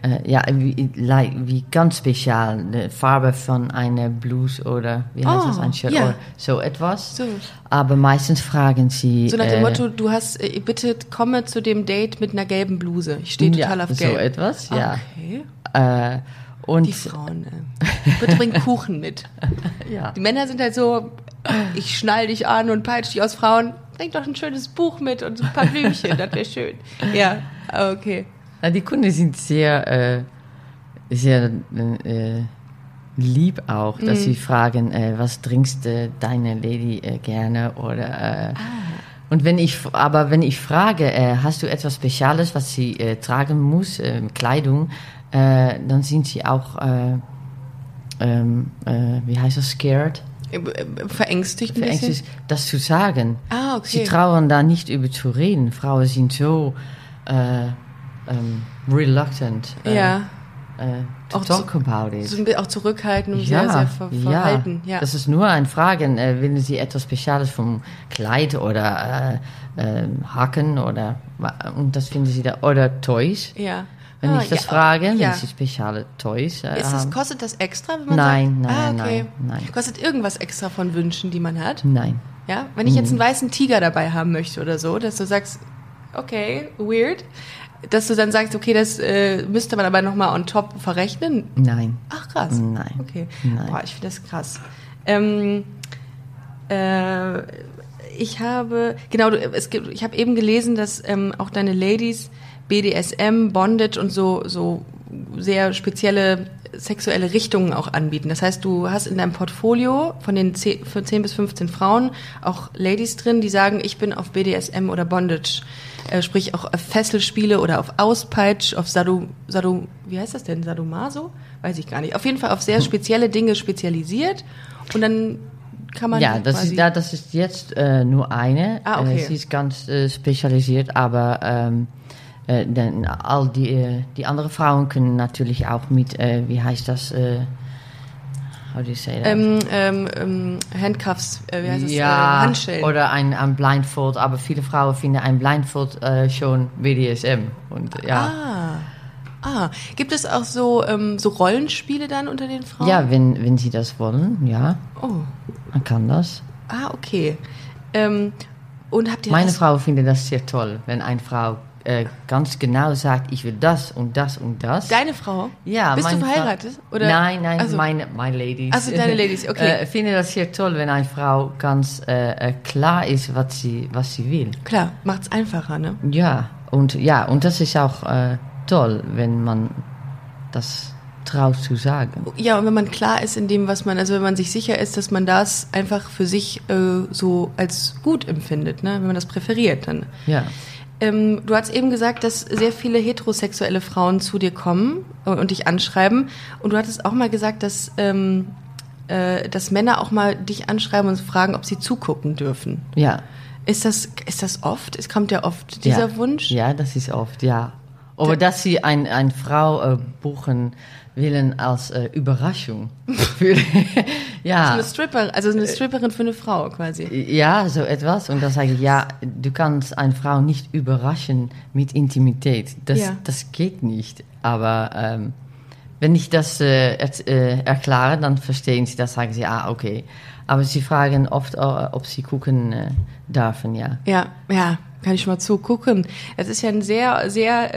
Speaker 2: äh, ja, wie, wie ganz spezial, die Farbe von einer Blouse oder wie heißt
Speaker 1: Oh,
Speaker 2: das, ein Shirt
Speaker 1: ja.
Speaker 2: oder so etwas.
Speaker 1: So.
Speaker 2: Aber meistens fragen sie.
Speaker 1: So nach dem
Speaker 2: äh,
Speaker 1: Motto, du hast, äh, bitte komme zu dem Date mit einer gelben Bluse. Ich stehe total
Speaker 2: ja,
Speaker 1: auf gelb.
Speaker 2: so etwas, ja.
Speaker 1: Okay.
Speaker 2: Äh, und
Speaker 1: Die Frauen, äh. Bitte bring Kuchen mit.
Speaker 2: ja.
Speaker 1: Die Männer sind halt so, ich schnall dich an und peitsch dich aus Frauen. Bring doch ein schönes Buch mit und so ein paar Blümchen, das wäre schön. Ja, okay.
Speaker 2: Ja, die Kunden sind sehr, äh, sehr äh, lieb auch, dass
Speaker 1: Mhm.
Speaker 2: sie fragen, äh, was trinkst deine Lady äh, gerne oder äh,
Speaker 1: Ah.
Speaker 2: und wenn ich aber wenn ich frage, äh, hast du etwas Spezielles, was sie tragen muss, Kleidung, dann sind sie auch äh, ähm, äh, wie heißt das scared,
Speaker 1: Verängstigt
Speaker 2: verängstigt, das zu sagen.
Speaker 1: Ah, okay.
Speaker 2: Sie trauen da nicht über zu reden. Frauen sind so äh, ähm, reluctant. Äh,
Speaker 1: Ja.
Speaker 2: äh, to
Speaker 1: Auch
Speaker 2: talk
Speaker 1: zu-
Speaker 2: about it.
Speaker 1: So auch zurückhaltend und sehr, sehr ver verhalten. Ja.
Speaker 2: Das ist nur ein Fragen, äh, wenn Sie etwas Spezielles vom Kleid oder äh, äh, Haken oder und das finden Sie da oder Toys.
Speaker 1: ja.
Speaker 2: Wenn
Speaker 1: Ah,
Speaker 2: ich das
Speaker 1: ja,
Speaker 2: frage,
Speaker 1: ja.
Speaker 2: wenn Sie spezielle Toys äh,
Speaker 1: Ist das, kostet das extra, wenn man
Speaker 2: Nein,
Speaker 1: sagt?
Speaker 2: nein,
Speaker 1: ah, okay.
Speaker 2: nein, nein.
Speaker 1: Kostet irgendwas extra von Wünschen, die man hat?
Speaker 2: Nein.
Speaker 1: Ja, wenn ich jetzt einen weißen Tiger dabei haben möchte oder so, dass du sagst, okay, weird, dass du dann sagst, okay, das äh, müsste man aber nochmal on top verrechnen.
Speaker 2: Nein.
Speaker 1: Ach krass.
Speaker 2: Nein.
Speaker 1: Okay.
Speaker 2: Nein.
Speaker 1: Boah, ich finde das krass. Ähm, äh, ich habe, genau, es gibt, ich habe eben gelesen, dass ähm, auch deine Ladies BDSM, Bondage und so, so sehr spezielle sexuelle Richtungen auch anbieten. Das heißt, du hast in deinem Portfolio von den 10, für 10 bis 15 Frauen auch Ladies drin, die sagen, ich bin auf BDSM oder Bondage, äh, sprich auch auf Fesselspiele oder auf Auspeitsch, auf Sadu, Sadu, wie heißt das denn, Sadomaso? Weiß ich gar nicht. Auf jeden Fall auf sehr spezielle Dinge spezialisiert und dann kann man
Speaker 2: Ja, das ist, ja, das ist jetzt äh, nur eine.
Speaker 1: Ah, okay.
Speaker 2: Äh, sie ist ganz äh, spezialisiert, aber ähm, äh, denn all die, äh, die anderen Frauen können natürlich auch mit, äh, wie heißt das? How do you say that?
Speaker 1: ähm, ähm, ähm, Handcuffs, äh, wie heißt das?
Speaker 2: ja,
Speaker 1: Handschellen.
Speaker 2: oder ein, ein Blindfold, aber viele Frauen finden ein Blindfold schon BDSM. Und ja,
Speaker 1: Ah. Ah, gibt es auch so, ähm, so Rollenspiele dann unter den Frauen?
Speaker 2: ja wenn, wenn sie das wollen, ja,
Speaker 1: Oh.
Speaker 2: man kann das.
Speaker 1: Ah, okay. Ähm, und habt ihr
Speaker 2: Meine
Speaker 1: das?
Speaker 2: Frau findet das sehr toll, wenn eine Frau äh, ganz genau sagt, ich will das und das und das.
Speaker 1: Deine Frau?
Speaker 2: Ja,
Speaker 1: Bist du verheiratet? Oder?
Speaker 2: Nein, nein,
Speaker 1: Also-
Speaker 2: meine, meine Ladies.
Speaker 1: Also deine Ladies, okay.
Speaker 2: äh, finde das sehr toll, wenn eine Frau ganz äh, äh, klar ist, was sie, was sie will.
Speaker 1: Klar, macht's einfacher, ne?
Speaker 2: Ja, und ja, und das ist auch äh, toll, wenn man das traut zu sagen.
Speaker 1: Ja, und wenn man klar ist in dem, was man, also wenn man sich sicher ist, dass man das einfach für sich äh, so als gut empfindet, ne? wenn man das präferiert, dann.
Speaker 2: Ja.
Speaker 1: Ähm, du hast eben gesagt, dass sehr viele heterosexuelle Frauen zu dir kommen und, und dich anschreiben. Und du hattest auch mal gesagt, dass, ähm, äh, dass Männer auch mal dich anschreiben und fragen, ob sie zugucken dürfen.
Speaker 2: Ja.
Speaker 1: Ist das, ist das oft? Es kommt ja oft dieser
Speaker 2: ja.
Speaker 1: Wunsch.
Speaker 2: Ja, das ist oft, ja. Aber dass sie ein, eine Frau äh, buchen willen als äh, Überraschung. Für,
Speaker 1: So
Speaker 2: ja.
Speaker 1: eine Stripper, also eine Stripperin für eine Frau quasi.
Speaker 2: Ja, so etwas. Und dann sage ich, ja, du kannst eine Frau nicht überraschen mit Intimität. Das,
Speaker 1: Ja.
Speaker 2: das geht nicht. Aber ähm, wenn ich das äh, er, äh, erkläre, dann verstehen sie das, sagen sie, ah, okay. Aber sie fragen oft, äh, ob sie gucken äh, dürfen, ja.
Speaker 1: Ja, ja, kann ich mal zugucken. Es ist ja ein sehr, sehr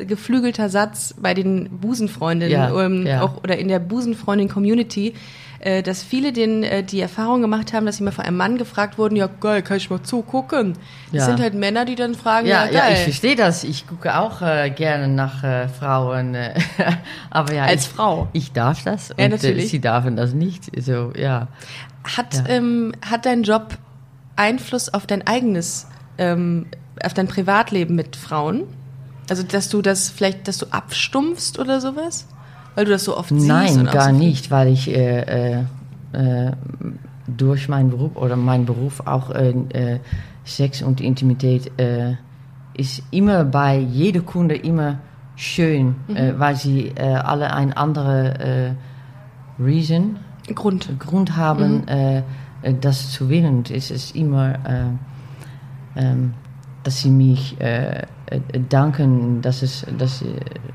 Speaker 1: äh, geflügelter Satz bei den Busenfreundinnen
Speaker 2: Ja,
Speaker 1: ähm,
Speaker 2: ja.
Speaker 1: auch, oder in der Busenfreundin-Community, äh, dass viele den, äh, die Erfahrung gemacht haben, dass sie mal von einem Mann gefragt wurden, ja geil, kann ich mal zugucken. Das
Speaker 2: Ja.
Speaker 1: sind halt Männer, die dann fragen,
Speaker 2: Ja,
Speaker 1: ja,
Speaker 2: ja,
Speaker 1: geil.
Speaker 2: ich verstehe das. Ich gucke auch äh, gerne nach äh, Frauen. Äh, aber ja,
Speaker 1: Als
Speaker 2: ich,
Speaker 1: Frau.
Speaker 2: Ich darf das. Und,
Speaker 1: natürlich.
Speaker 2: Äh, sie dürfen das nicht. So, ja.
Speaker 1: Hat,
Speaker 2: Ja.
Speaker 1: ähm, hat dein Job Einfluss auf dein eigenes, ähm, auf dein Privatleben mit Frauen? Also, dass du das vielleicht, dass du abstumpfst oder sowas? Weil du das so oft siehst?
Speaker 2: Nein,
Speaker 1: und auch
Speaker 2: gar
Speaker 1: so
Speaker 2: nicht, weil ich äh, äh, äh, durch meinen Beruf oder meinen Beruf auch äh, äh, Sex und Intimität äh, ist immer bei jeder Kunde immer schön, äh, weil sie alle ein andere Reason,
Speaker 1: Grund.
Speaker 2: Grund haben, äh, das zu wählen. Es ist immer, ähm, dass sie mich äh, äh, danken, dass es, dass äh,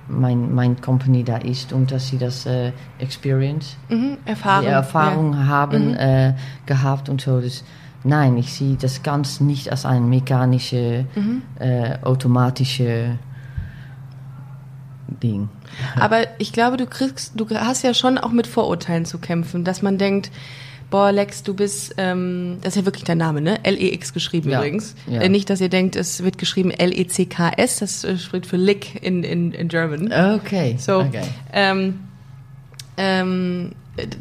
Speaker 2: mein mein Company da ist und dass sie das äh, Experience,
Speaker 1: Mhm, Erfahrung.
Speaker 2: Erfahrung haben äh, gehabt und so. Das, nein, ich sehe das ganz nicht als eine mechanische, äh, automatische Ding.
Speaker 1: Ja. Aber ich glaube, du kriegst, du hast ja schon auch mit Vorurteilen zu kämpfen, dass man denkt, boah, Lex, du bist, ähm, das ist ja wirklich dein Name, ne? L-E-X geschrieben
Speaker 2: Ja,
Speaker 1: übrigens.
Speaker 2: ja.
Speaker 1: Äh, nicht, dass ihr denkt, es wird geschrieben L-E-C-K-S, das äh, spricht für Lick in, in, in German.
Speaker 2: Okay.
Speaker 1: So,
Speaker 2: okay.
Speaker 1: ähm, ähm,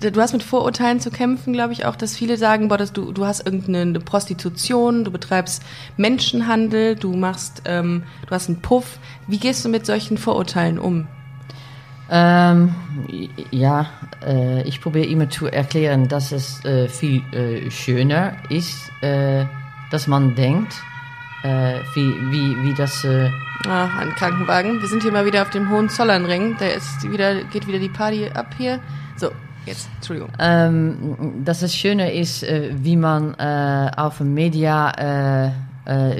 Speaker 1: du hast mit Vorurteilen zu kämpfen, glaube ich auch, dass viele sagen, boah, dass du, du hast irgendeine Prostitution, du betreibst Menschenhandel, du machst, ähm, du hast einen Puff. Wie gehst du mit solchen Vorurteilen um?
Speaker 2: Ähm, ja, äh, ich probiere immer zu erklären, dass es äh, viel äh, schöner ist, äh, dass man denkt, äh, wie, wie, wie das. Äh,
Speaker 1: Ah, ein Krankenwagen. Wir sind hier mal wieder auf dem Hohenzollernring. Da ist wieder, geht wieder die Party ab hier. So, jetzt, Entschuldigung.
Speaker 2: ähm, dass es schöner ist, wie man auf dem Media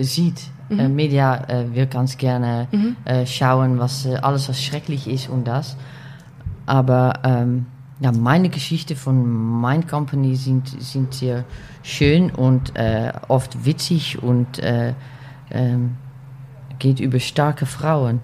Speaker 2: sieht. Äh, Media äh, will ganz gerne äh, schauen, was alles was schrecklich ist und das. Aber ähm, ja, meine Geschichte von mein Company sind, sind sehr schön und äh, oft witzig und äh, ähm, geht über starke Frauen.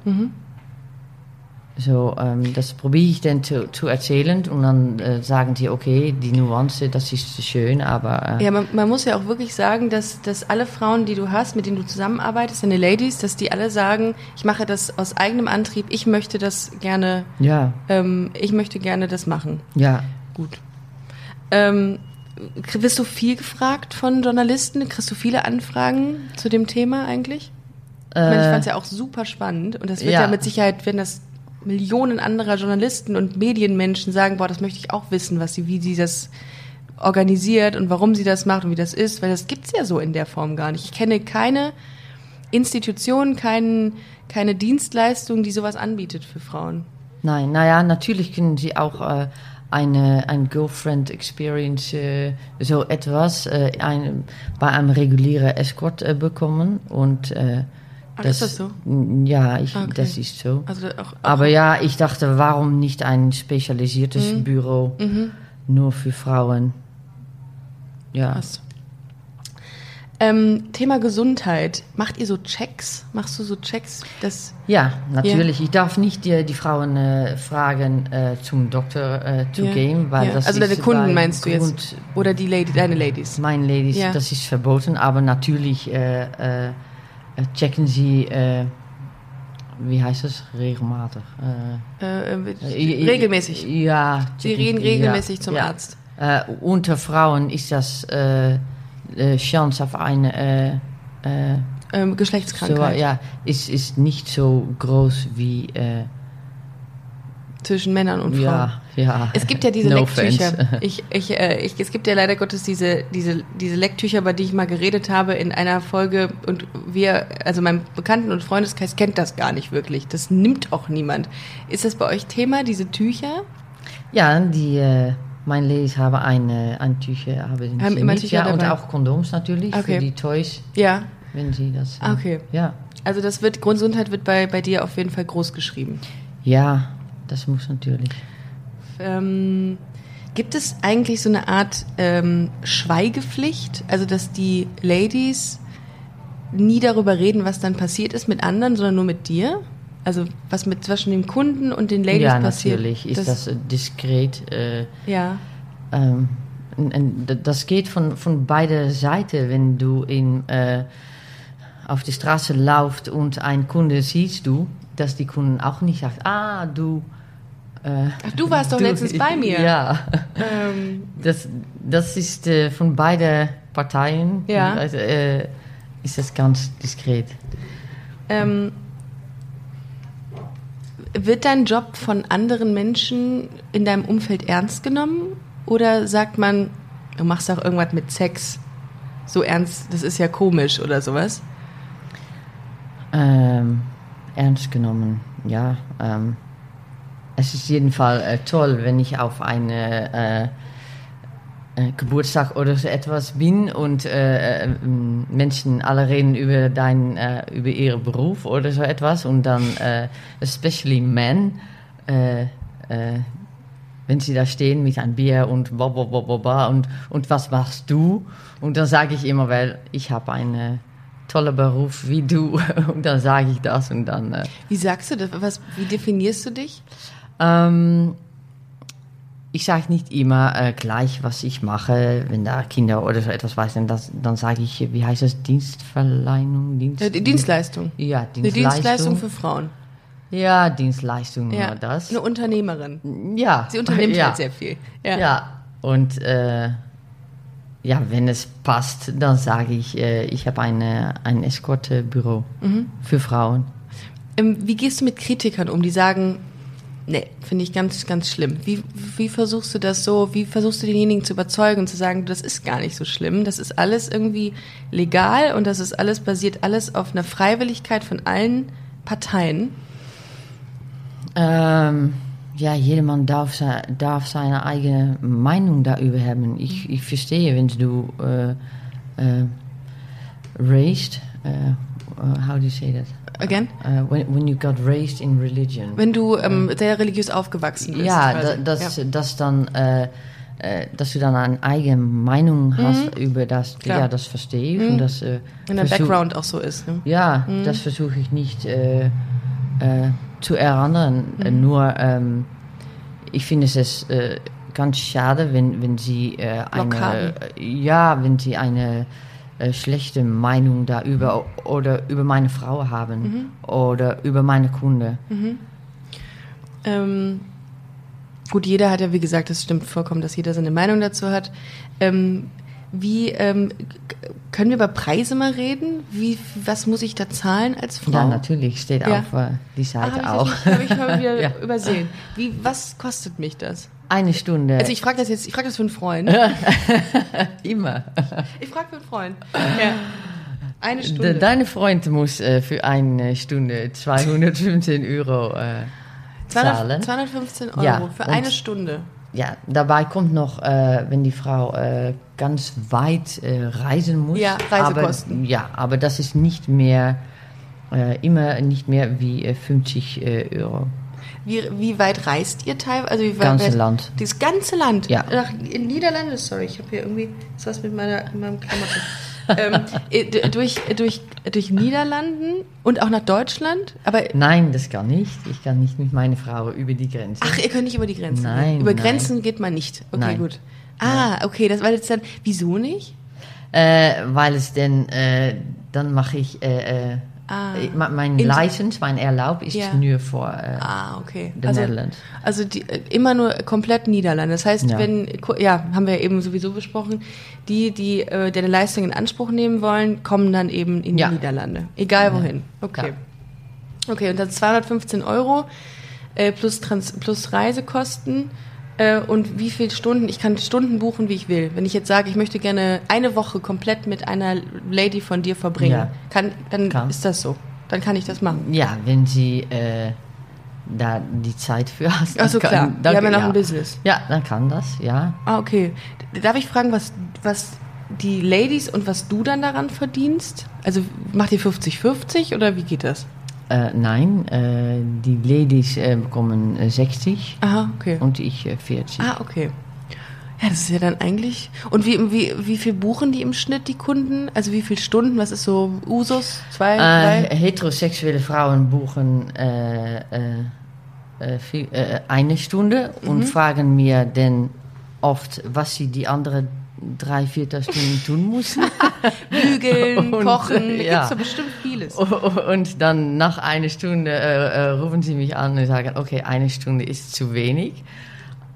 Speaker 2: So, ähm, das probiere ich dann zu, zu erzählen und dann äh, sagen die, okay, die Nuance, das ist schön, aber äh,
Speaker 1: Ja, man, man muss ja auch wirklich sagen, dass, dass alle Frauen, die du hast, mit denen du zusammenarbeitest, deine Ladies, dass die alle sagen, ich mache das aus eigenem Antrieb, ich möchte das gerne,
Speaker 2: ja,
Speaker 1: ähm, ich möchte gerne das machen.
Speaker 2: ja.
Speaker 1: Gut. Ähm, wirst du viel gefragt von Journalisten? Kriegst du viele Anfragen zu dem Thema eigentlich? Ich meine, ich
Speaker 2: Äh,
Speaker 1: fand es ja auch super spannend und das wird ja.
Speaker 2: ja.
Speaker 1: mit Sicherheit, wenn das Millionen anderer Journalisten und Medienmenschen sagen, boah, das möchte ich auch wissen, was sie, wie sie das organisiert und warum sie das macht und wie das ist, weil das gibt's ja so in der Form gar nicht. Ich kenne keine Institution, keinen, keine Dienstleistung, die sowas anbietet für Frauen.
Speaker 2: Nein, naja, natürlich können sie auch äh, eine, ein Girlfriend Experience, äh, so etwas, äh, ein, bei einem regulären Escort äh, bekommen und
Speaker 1: Ach, ist das so?
Speaker 2: Ja, ich,
Speaker 1: Ah, okay.
Speaker 2: das ist so.
Speaker 1: Also auch, auch
Speaker 2: Aber ja, ich dachte, warum nicht ein spezialisiertes
Speaker 1: Mhm.
Speaker 2: Büro nur für Frauen? Ja.
Speaker 1: Krass. Ähm, Thema Gesundheit. Macht ihr so Checks? Machst du so Checks? Das,
Speaker 2: Ja, natürlich. Ich darf nicht die, die Frauen äh, fragen, äh, zum Doktor äh, zu
Speaker 1: Ja,
Speaker 2: gehen, weil
Speaker 1: ja.
Speaker 2: das
Speaker 1: Also deine Kunden meinst du jetzt? Oder die Lady, deine Ladies?
Speaker 2: Mein Ladies,
Speaker 1: Ja.
Speaker 2: das ist verboten, aber natürlich äh, äh, checken sie äh, wie heißt das? Regelmatig.
Speaker 1: Äh, Äh, regelmäßig.
Speaker 2: Ja.
Speaker 1: Sie reden regelmäßig zum Arzt.
Speaker 2: Äh, unter Frauen ist das Chance auf eine äh,
Speaker 1: Ähm,
Speaker 2: so,
Speaker 1: Geschlechtskrankheit
Speaker 2: ja, ist, ist nicht so groß wie
Speaker 1: zwischen Männern und Frauen.
Speaker 2: ja, ja.
Speaker 1: Es gibt ja diese
Speaker 2: No
Speaker 1: Lecktücher.
Speaker 2: offense.
Speaker 1: Ich, ich, äh, ich, es gibt ja leider Gottes diese, diese, diese Lecktücher, über die ich mal geredet habe in einer Folge. Und wir, also mein Bekannten- und Freundeskreis kennt das gar nicht wirklich. Das nimmt auch niemand. Ist das bei euch Thema, diese Tücher?
Speaker 2: Ja, die, äh, meine Ladies haben eine, ein Tücher, haben sie
Speaker 1: Haben immer Tücher
Speaker 2: ja, und auch Kondoms natürlich
Speaker 1: Okay.
Speaker 2: für die Toys,
Speaker 1: Ja.
Speaker 2: wenn sie das. äh,
Speaker 1: Okay.
Speaker 2: Ja,
Speaker 1: Also das wird, Grundgesundheit wird bei, bei dir auf jeden Fall groß geschrieben.
Speaker 2: ja, das muss natürlich.
Speaker 1: Ähm, gibt es eigentlich so eine Art ähm, Schweigepflicht? Also, dass die Ladies nie darüber reden, was dann passiert ist mit anderen, sondern nur mit dir? Also, was mit zwischen dem Kunden und den Ladies
Speaker 2: ja,
Speaker 1: passiert?
Speaker 2: natürlich ist das, äh, diskret. Äh,
Speaker 1: Ja.
Speaker 2: ähm, das geht von, von beider Seiten, wenn du in, äh, auf die Straße laufst und einen Kunde siehst du, dass die Kunden auch nicht sagt, ah, du.
Speaker 1: Ach, du warst doch letztens bei mir.
Speaker 2: Ja.
Speaker 1: Ähm,
Speaker 2: Das, das ist äh, von beiden Parteien
Speaker 1: Ja.
Speaker 2: also, äh, ist das ganz diskret.
Speaker 1: ähm, wird dein Job von anderen Menschen in deinem Umfeld ernst genommen? Oder sagt man, du machst doch irgendwas mit Sex? So ernst, das ist ja komisch oder sowas?
Speaker 2: Ähm, ernst genommen, ja. Ähm, es ist jedenfalls äh, toll, wenn ich auf eine äh, äh, Geburtstag oder so etwas bin und äh, äh, Menschen alle reden über dein, äh, über ihren Beruf oder so etwas und dann, especially men, wenn sie da stehen mit einem Bier und bla bla bla bla bla und, und was machst du? Und dann sage ich immer, weil ich habe einen tollen Beruf wie du und dann sage ich das und dann... Äh,
Speaker 1: Wie sagst du das? Was, wie definierst du dich?
Speaker 2: Ähm, ich sage nicht immer äh, gleich, was ich mache, wenn da Kinder oder so etwas weiß, dann, das, dann sage ich, wie heißt das, Dienstverleihung? Dienst,
Speaker 1: Äh, die Dienstleistung.
Speaker 2: Ja,
Speaker 1: Eine
Speaker 2: Dienstleistung.
Speaker 1: Dienstleistung für Frauen.
Speaker 2: ja, Dienstleistung,
Speaker 1: Ja.
Speaker 2: nur das.
Speaker 1: Eine Unternehmerin.
Speaker 2: Ja.
Speaker 1: Sie unternimmt
Speaker 2: ja.
Speaker 1: halt sehr viel. Ja.
Speaker 2: Ja, und äh, ja, wenn es passt, dann sage ich, äh, ich habe eine, ein Eskortebüro
Speaker 1: Mhm.
Speaker 2: für Frauen.
Speaker 1: Ähm, wie gehst du mit Kritikern um, die sagen, nee, finde ich ganz, ganz schlimm. Wie, wie versuchst du das so, wie versuchst du denjenigen zu überzeugen und zu sagen, das ist gar nicht so schlimm, das ist alles irgendwie legal und das ist alles basiert alles auf einer Freiwilligkeit von allen Parteien.
Speaker 2: Ähm, ja, jedermann darf, darf seine eigene Meinung darüber haben. Ich, ich verstehe, wenn du äh, äh, raised, äh, uh, how do you say that?
Speaker 1: Again?
Speaker 2: Uh, when, when you got raised in religion.
Speaker 1: Wenn du ähm, sehr religiös aufgewachsen bist.
Speaker 2: Ja, da, dass,
Speaker 1: ja.
Speaker 2: dass dann, äh, äh, dass du dann eine eigene Meinung hast über das,
Speaker 1: Mhm. Klar.
Speaker 2: ja, das verstehe ich. Und das, äh,
Speaker 1: Wenn
Speaker 2: versuch-
Speaker 1: Background auch so ist. Ne?
Speaker 2: Ja,
Speaker 1: Mhm.
Speaker 2: das versuche ich nicht äh, äh, zu erinnern.
Speaker 1: Mhm.
Speaker 2: nur, ähm, ich finde es ist, äh, ganz schade, wenn, wenn sie
Speaker 1: Blockaden.
Speaker 2: eine, äh, ja, wenn sie eine äh, schlechte Meinung darüber
Speaker 1: Mhm.
Speaker 2: oder über meine Frau haben oder über meine Kunde.
Speaker 1: Ähm, gut, jeder hat ja, wie gesagt, das stimmt vollkommen, dass jeder seine Meinung dazu hat. Ähm, wie ähm, können wir über Preise mal reden? Wie, was muss ich da zahlen als Frau?
Speaker 2: Ja, natürlich, steht
Speaker 1: Ja.
Speaker 2: auf äh, die Seite
Speaker 1: Ah,
Speaker 2: auch.
Speaker 1: habe ich, hab ich mal wieder
Speaker 2: Ja.
Speaker 1: übersehen. Wie, was kostet mich das?
Speaker 2: Eine Stunde.
Speaker 1: Also ich frage das jetzt, ich frage das für einen Freund.
Speaker 2: immer.
Speaker 1: Ich frage für einen Freund. Ja. Eine
Speaker 2: De,
Speaker 1: Stunde.
Speaker 2: deine Freund muss äh, für eine Stunde 215 Euro äh,
Speaker 1: 200,
Speaker 2: zahlen.
Speaker 1: 215 Euro
Speaker 2: Ja,
Speaker 1: für eine Stunde.
Speaker 2: Ja, dabei kommt noch, äh, wenn die Frau äh, ganz weit äh, reisen muss.
Speaker 1: Ja, Reisekosten.
Speaker 2: Aber, ja, aber das ist nicht mehr, äh, immer nicht mehr wie äh, 50 äh, Euro.
Speaker 1: Wie, wie weit reist ihr teilweise? Also wie weit,
Speaker 2: Ganze
Speaker 1: weit-
Speaker 2: Land.
Speaker 1: Das ganze Land?
Speaker 2: Ja.
Speaker 1: Nach, in Niederlande? Sorry, ich habe hier irgendwie ist was mit meiner, mit meinem Klamotte. ähm, äh, durch, durch, durch Niederlanden und auch nach Deutschland? Aber
Speaker 2: Nein, das kann nicht. Ich kann nicht mit meiner Frau über die Grenze.
Speaker 1: ach, ihr könnt nicht über die Grenzen.
Speaker 2: Nein.
Speaker 1: Über
Speaker 2: nein.
Speaker 1: Grenzen geht man nicht. Okay,
Speaker 2: Nein.
Speaker 1: gut. Ah, okay, das war jetzt dann. Wieso nicht?
Speaker 2: Äh, weil es denn, äh, dann mache ich äh, äh,
Speaker 1: Ah.
Speaker 2: Me- Mein
Speaker 1: In-
Speaker 2: License, mein Erlaub ist
Speaker 1: Ja.
Speaker 2: nur für äh,
Speaker 1: Ah, okay.
Speaker 2: the
Speaker 1: also,
Speaker 2: Netherlands.
Speaker 1: also die, äh, immer nur komplett Niederlande. Das heißt,
Speaker 2: Ja.
Speaker 1: wenn, ja, haben wir eben sowieso besprochen, die, die äh, deine Leistung in Anspruch nehmen wollen, kommen dann eben in
Speaker 2: Ja.
Speaker 1: die Niederlande. Egal wohin. Okay. Okay, und dann 215 Euro äh, plus, Trans plus Reisekosten. Äh, und wie viele Stunden? Ich kann Stunden buchen, wie ich will. Wenn ich jetzt sage, ich möchte gerne eine Woche komplett mit einer Lady von dir verbringen,
Speaker 2: Ja.
Speaker 1: kann, dann
Speaker 2: Kann.
Speaker 1: ist das so. Dann kann ich das machen.
Speaker 2: Ja, wenn sie äh, da die Zeit für hast.
Speaker 1: Ach so,
Speaker 2: dann
Speaker 1: klar.
Speaker 2: kann-
Speaker 1: Wir
Speaker 2: dann-
Speaker 1: haben ja noch ein Business.
Speaker 2: Ja, dann kann das, ja.
Speaker 1: Ah, okay. Darf ich fragen, was, was die Ladies und was du dann daran verdienst? Also macht ihr 50-50 oder wie geht das?
Speaker 2: Äh, nein, äh, die Ladies äh, bekommen äh, 60
Speaker 1: Aha, okay.
Speaker 2: und ich äh, 40.
Speaker 1: Ah, okay. Ja, das ist ja dann eigentlich. Und wie, wie, wie viel buchen die im Schnitt, die Kunden? Also wie viele Stunden? Was ist so Usus? Zwei,
Speaker 2: Äh,
Speaker 1: drei?
Speaker 2: heterosexuelle Frauen buchen eine Stunde und
Speaker 1: Mhm.
Speaker 2: fragen mir dann oft, was sie die andere drei, vier Stunden tun müssen.
Speaker 1: Bügeln,
Speaker 2: und,
Speaker 1: kochen,
Speaker 2: ja.
Speaker 1: gibt's doch bestimmt vieles.
Speaker 2: und dann nach einer Stunde äh, äh, rufen sie mich an und sagen, okay, eine Stunde ist zu wenig.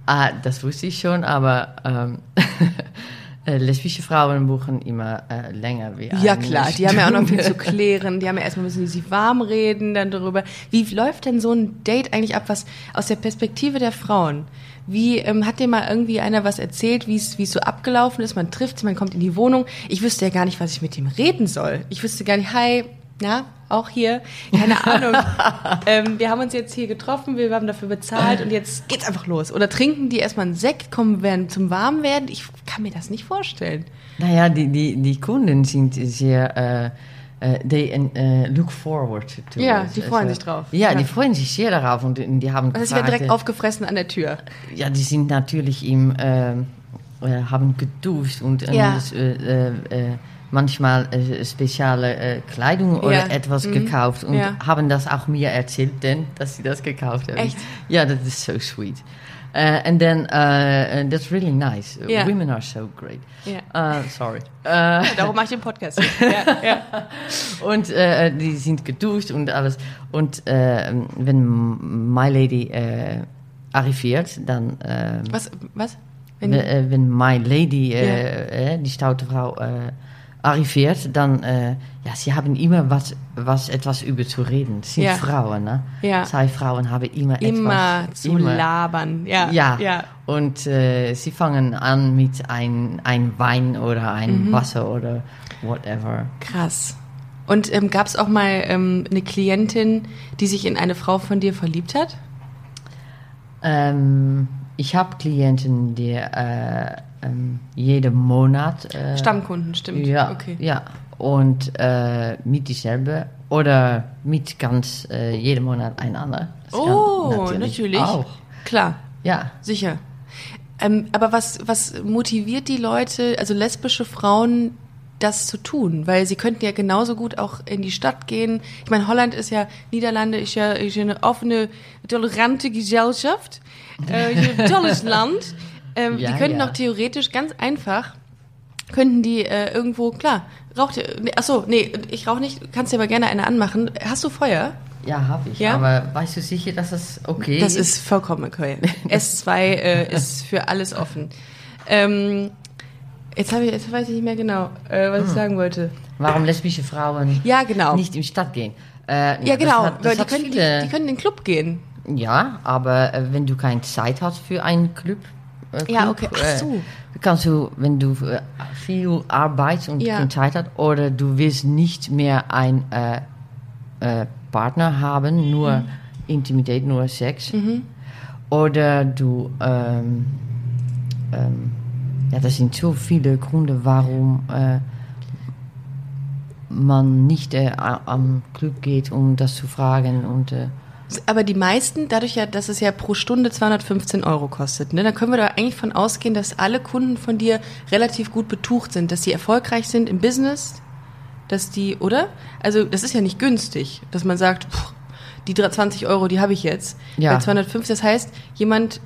Speaker 2: Ah, das wusste ich schon, aber ähm, äh, lesbische Frauen buchen immer äh, länger wie
Speaker 1: Ja klar, die haben ja auch noch viel zu klären. Die haben ja erstmal müssen die sich warm reden, dann darüber. Wie läuft denn so ein Date eigentlich ab, was aus der Perspektive der Frauen? Wie ähm, hat dir mal irgendwie einer was erzählt, wie es so abgelaufen ist? Man trifft, sie, man kommt in die Wohnung. Ich wüsste ja gar nicht, was ich mit ihm reden soll. Ich wüsste gar nicht, hi, na, auch hier, keine Ahnung. ähm, wir haben uns jetzt hier getroffen, wir haben dafür bezahlt und jetzt geht's einfach los. Oder trinken die erstmal einen Sekt, kommen werden zum Warmwerden? Ich kann mir das nicht vorstellen.
Speaker 2: Naja, die, die, die Kunden sind sehr, äh, äh, they äh, look forward to
Speaker 1: Ja,
Speaker 2: it.
Speaker 1: die freuen sich drauf.
Speaker 2: Ja,
Speaker 1: Ja.
Speaker 2: die freuen sich sehr darauf und die haben
Speaker 1: wird
Speaker 2: gefragt,
Speaker 1: direkt
Speaker 2: äh,
Speaker 1: aufgefressen an der Tür.
Speaker 2: Ja, die sind natürlich im, äh, äh, haben geduscht und
Speaker 1: Ja.
Speaker 2: das, manchmal äh, spezielle äh, Kleidung oder
Speaker 1: Ja.
Speaker 2: etwas
Speaker 1: Mhm.
Speaker 2: gekauft und
Speaker 1: Ja.
Speaker 2: haben das auch mir erzählt, denn, dass sie das gekauft haben.
Speaker 1: Echt?
Speaker 2: Ja, das ist so sweet. Uh, and then uh, uh, that's really nice.
Speaker 1: Ja.
Speaker 2: Women are so great.
Speaker 1: Ja.
Speaker 2: Uh, sorry. Uh,
Speaker 1: Darum mache ich den Podcast. ja, ja.
Speaker 2: und äh, die sind geduscht und alles. Und äh, wenn My Lady äh, arriviert, dann. Äh,
Speaker 1: Was? Was?
Speaker 2: wenn,
Speaker 1: Wenn,
Speaker 2: äh, My Lady, äh, äh, die stoute Frau, äh, arriviert, dann, äh, ja, sie haben immer was, was etwas über zu reden. Das sind
Speaker 1: Ja.
Speaker 2: Frauen, ne?
Speaker 1: Ja.
Speaker 2: Zwei Frauen haben immer,
Speaker 1: immer
Speaker 2: etwas.
Speaker 1: zu labern. Ja.
Speaker 2: Ja.
Speaker 1: ja.
Speaker 2: Und äh, sie fangen an mit ein, ein Wein oder ein
Speaker 1: Mhm.
Speaker 2: Wasser oder whatever.
Speaker 1: Krass. Und ähm, gab es auch mal ähm, eine Klientin, die sich in eine Frau von dir verliebt hat?
Speaker 2: Ähm, ich habe Klienten, die äh, ähm, jeden Monat äh,
Speaker 1: Stammkunden, stimmt.
Speaker 2: Ja,
Speaker 1: Okay.
Speaker 2: ja. Und äh, mit dieselbe oder mit ganz äh, jeden Monat ein anderer.
Speaker 1: Oh, natürlich.
Speaker 2: Auch.
Speaker 1: Klar,
Speaker 2: Ja.
Speaker 1: sicher. Ähm, aber was, was motiviert die Leute, also lesbische Frauen, das zu tun? Weil sie könnten ja genauso gut auch in die Stadt gehen. Ich meine, Holland ist ja, Niederlande ist ja, ist ja eine offene, tolerante Gesellschaft. Äh, ein tolles Land. Ähm,
Speaker 2: Ja,
Speaker 1: die könnten
Speaker 2: ja.
Speaker 1: auch theoretisch ganz einfach, könnten die äh, irgendwo, klar, raucht ihr, nee, achso, nee, ich rauche nicht, kannst dir aber gerne eine anmachen. Hast du Feuer?
Speaker 2: Ja, habe ich.
Speaker 1: Ja?
Speaker 2: Aber weißt du sicher, dass das okay
Speaker 1: Das ist vollkommen okay. S2 äh, ist für alles offen. Ähm, jetzt, ich, jetzt weiß ich nicht mehr genau, äh, was ich sagen wollte.
Speaker 2: Warum lesbische Frauen
Speaker 1: Ja, genau.
Speaker 2: nicht in die Stadt gehen? Äh,
Speaker 1: ja, genau.
Speaker 2: Hat,
Speaker 1: die, können, die, die können in den Club gehen.
Speaker 2: ja, aber äh, wenn du keine Zeit hast für einen Club,
Speaker 1: Ja,
Speaker 2: Club,
Speaker 1: okay. Ach so.
Speaker 2: Äh, kannst du, wenn du äh, viel arbeitest und
Speaker 1: Ja.
Speaker 2: keine Zeit hast, oder du willst nicht mehr einen äh, äh, Partner haben, nur
Speaker 1: Mhm.
Speaker 2: Intimität, nur Sex, oder du, ähm, ähm, ja, das sind so viele Gründe, warum äh, man nicht äh, am Club geht, um das zu fragen und äh,
Speaker 1: Aber die meisten, dadurch ja, dass es ja pro Stunde 215 Euro kostet, ne, dann können wir da eigentlich von ausgehen, dass alle Kunden von dir relativ gut betucht sind, dass sie erfolgreich sind im Business, dass die, oder? Also das ist ja nicht günstig, dass man sagt, pff, die 20 Euro, die habe ich jetzt.
Speaker 2: Ja.
Speaker 1: Bei 250, das heißt, jemand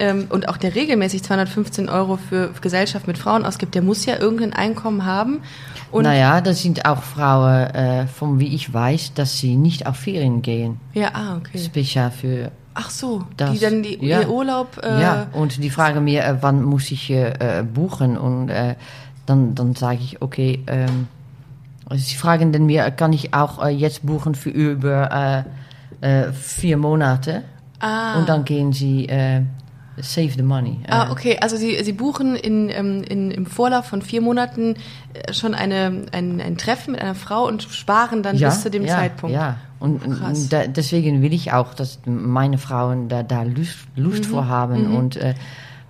Speaker 1: ähm, und auch der regelmäßig 215 Euro für Gesellschaft mit Frauen ausgibt, der muss ja irgendein Einkommen haben.
Speaker 2: Und naja, das sind auch Frauen, äh, von wie ich weiß, dass sie nicht auf Ferien gehen.
Speaker 1: Ja, ah, okay.
Speaker 2: Speziell für
Speaker 1: Ach so,
Speaker 2: das,
Speaker 1: die dann die,
Speaker 2: ja.
Speaker 1: ihr Urlaub. Äh,
Speaker 2: ja, und die fragen mir, äh, wann muss ich äh, buchen? Und äh, dann, dann sage ich, okay, ähm, sie fragen dann mir, kann ich auch äh, jetzt buchen für über äh, vier Monate?
Speaker 1: Ah.
Speaker 2: Und dann gehen sie save the money.
Speaker 1: Ah,
Speaker 2: Äh,
Speaker 1: okay. Also Sie, Sie buchen in, ähm, in, im Vorlauf von vier Monaten äh, schon eine, ein, ein Treffen mit einer Frau und sparen dann bis zu dem
Speaker 2: ja,
Speaker 1: Zeitpunkt.
Speaker 2: Ja, und, und
Speaker 1: Krass.
Speaker 2: da, deswegen will ich auch, dass meine Frauen da, da Lust, Lust
Speaker 1: Mhm.
Speaker 2: vor haben und äh,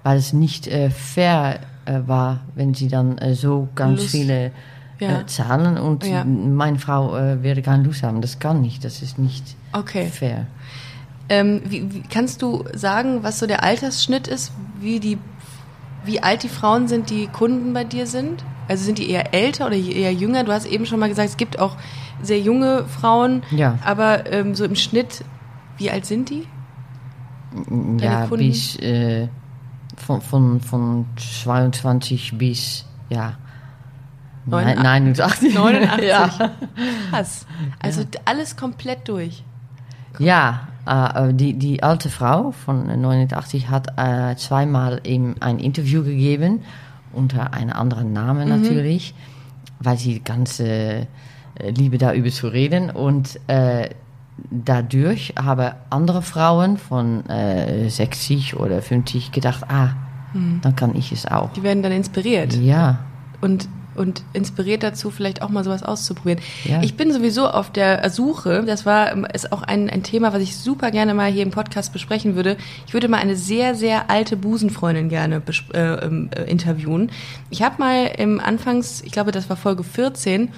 Speaker 2: weil es nicht äh, fair äh, war, wenn sie dann äh, so ganz
Speaker 1: Lust-
Speaker 2: viele
Speaker 1: Ja.
Speaker 2: zahlen und
Speaker 1: Ja.
Speaker 2: meine Frau werde keine Lust haben. Das kann nicht, das ist nicht
Speaker 1: Okay.
Speaker 2: fair.
Speaker 1: Ähm, wie, wie, kannst du sagen, was so der Altersschnitt ist, wie die, wie alt die Frauen sind, die Kunden bei dir sind? Also sind die eher älter oder eher jünger? Du hast eben schon mal gesagt, es gibt auch sehr junge Frauen,
Speaker 2: Ja.
Speaker 1: aber ähm, so im Schnitt, wie alt sind die?
Speaker 2: ja,
Speaker 1: Kunden?
Speaker 2: bis äh, von, von, von 22 bis ja,
Speaker 1: 89.
Speaker 2: 89.
Speaker 1: 89.
Speaker 2: ja.
Speaker 1: Krass. Also alles komplett durch.
Speaker 2: Ja, äh, die, die alte Frau von 89 hat äh, zweimal ihm ein Interview gegeben, unter einem anderen Namen natürlich, weil sie ganz äh, liebe darüber zu reden. Und äh, dadurch haben andere Frauen von äh, 60 oder 50 gedacht, ah, dann kann ich es auch.
Speaker 1: Die werden dann inspiriert.
Speaker 2: Ja,
Speaker 1: und, und inspiriert dazu, vielleicht auch mal sowas auszuprobieren.
Speaker 2: Ja.
Speaker 1: Ich bin sowieso auf der Suche, das war ähm, ist auch ein, ein Thema, was ich super gerne mal hier im Podcast besprechen würde. Ich würde mal eine sehr, sehr alte Busenfreundin gerne äh, ähm, äh, interviewen. Ich habe mal im Anfangs, ich glaube, das war Folge 14,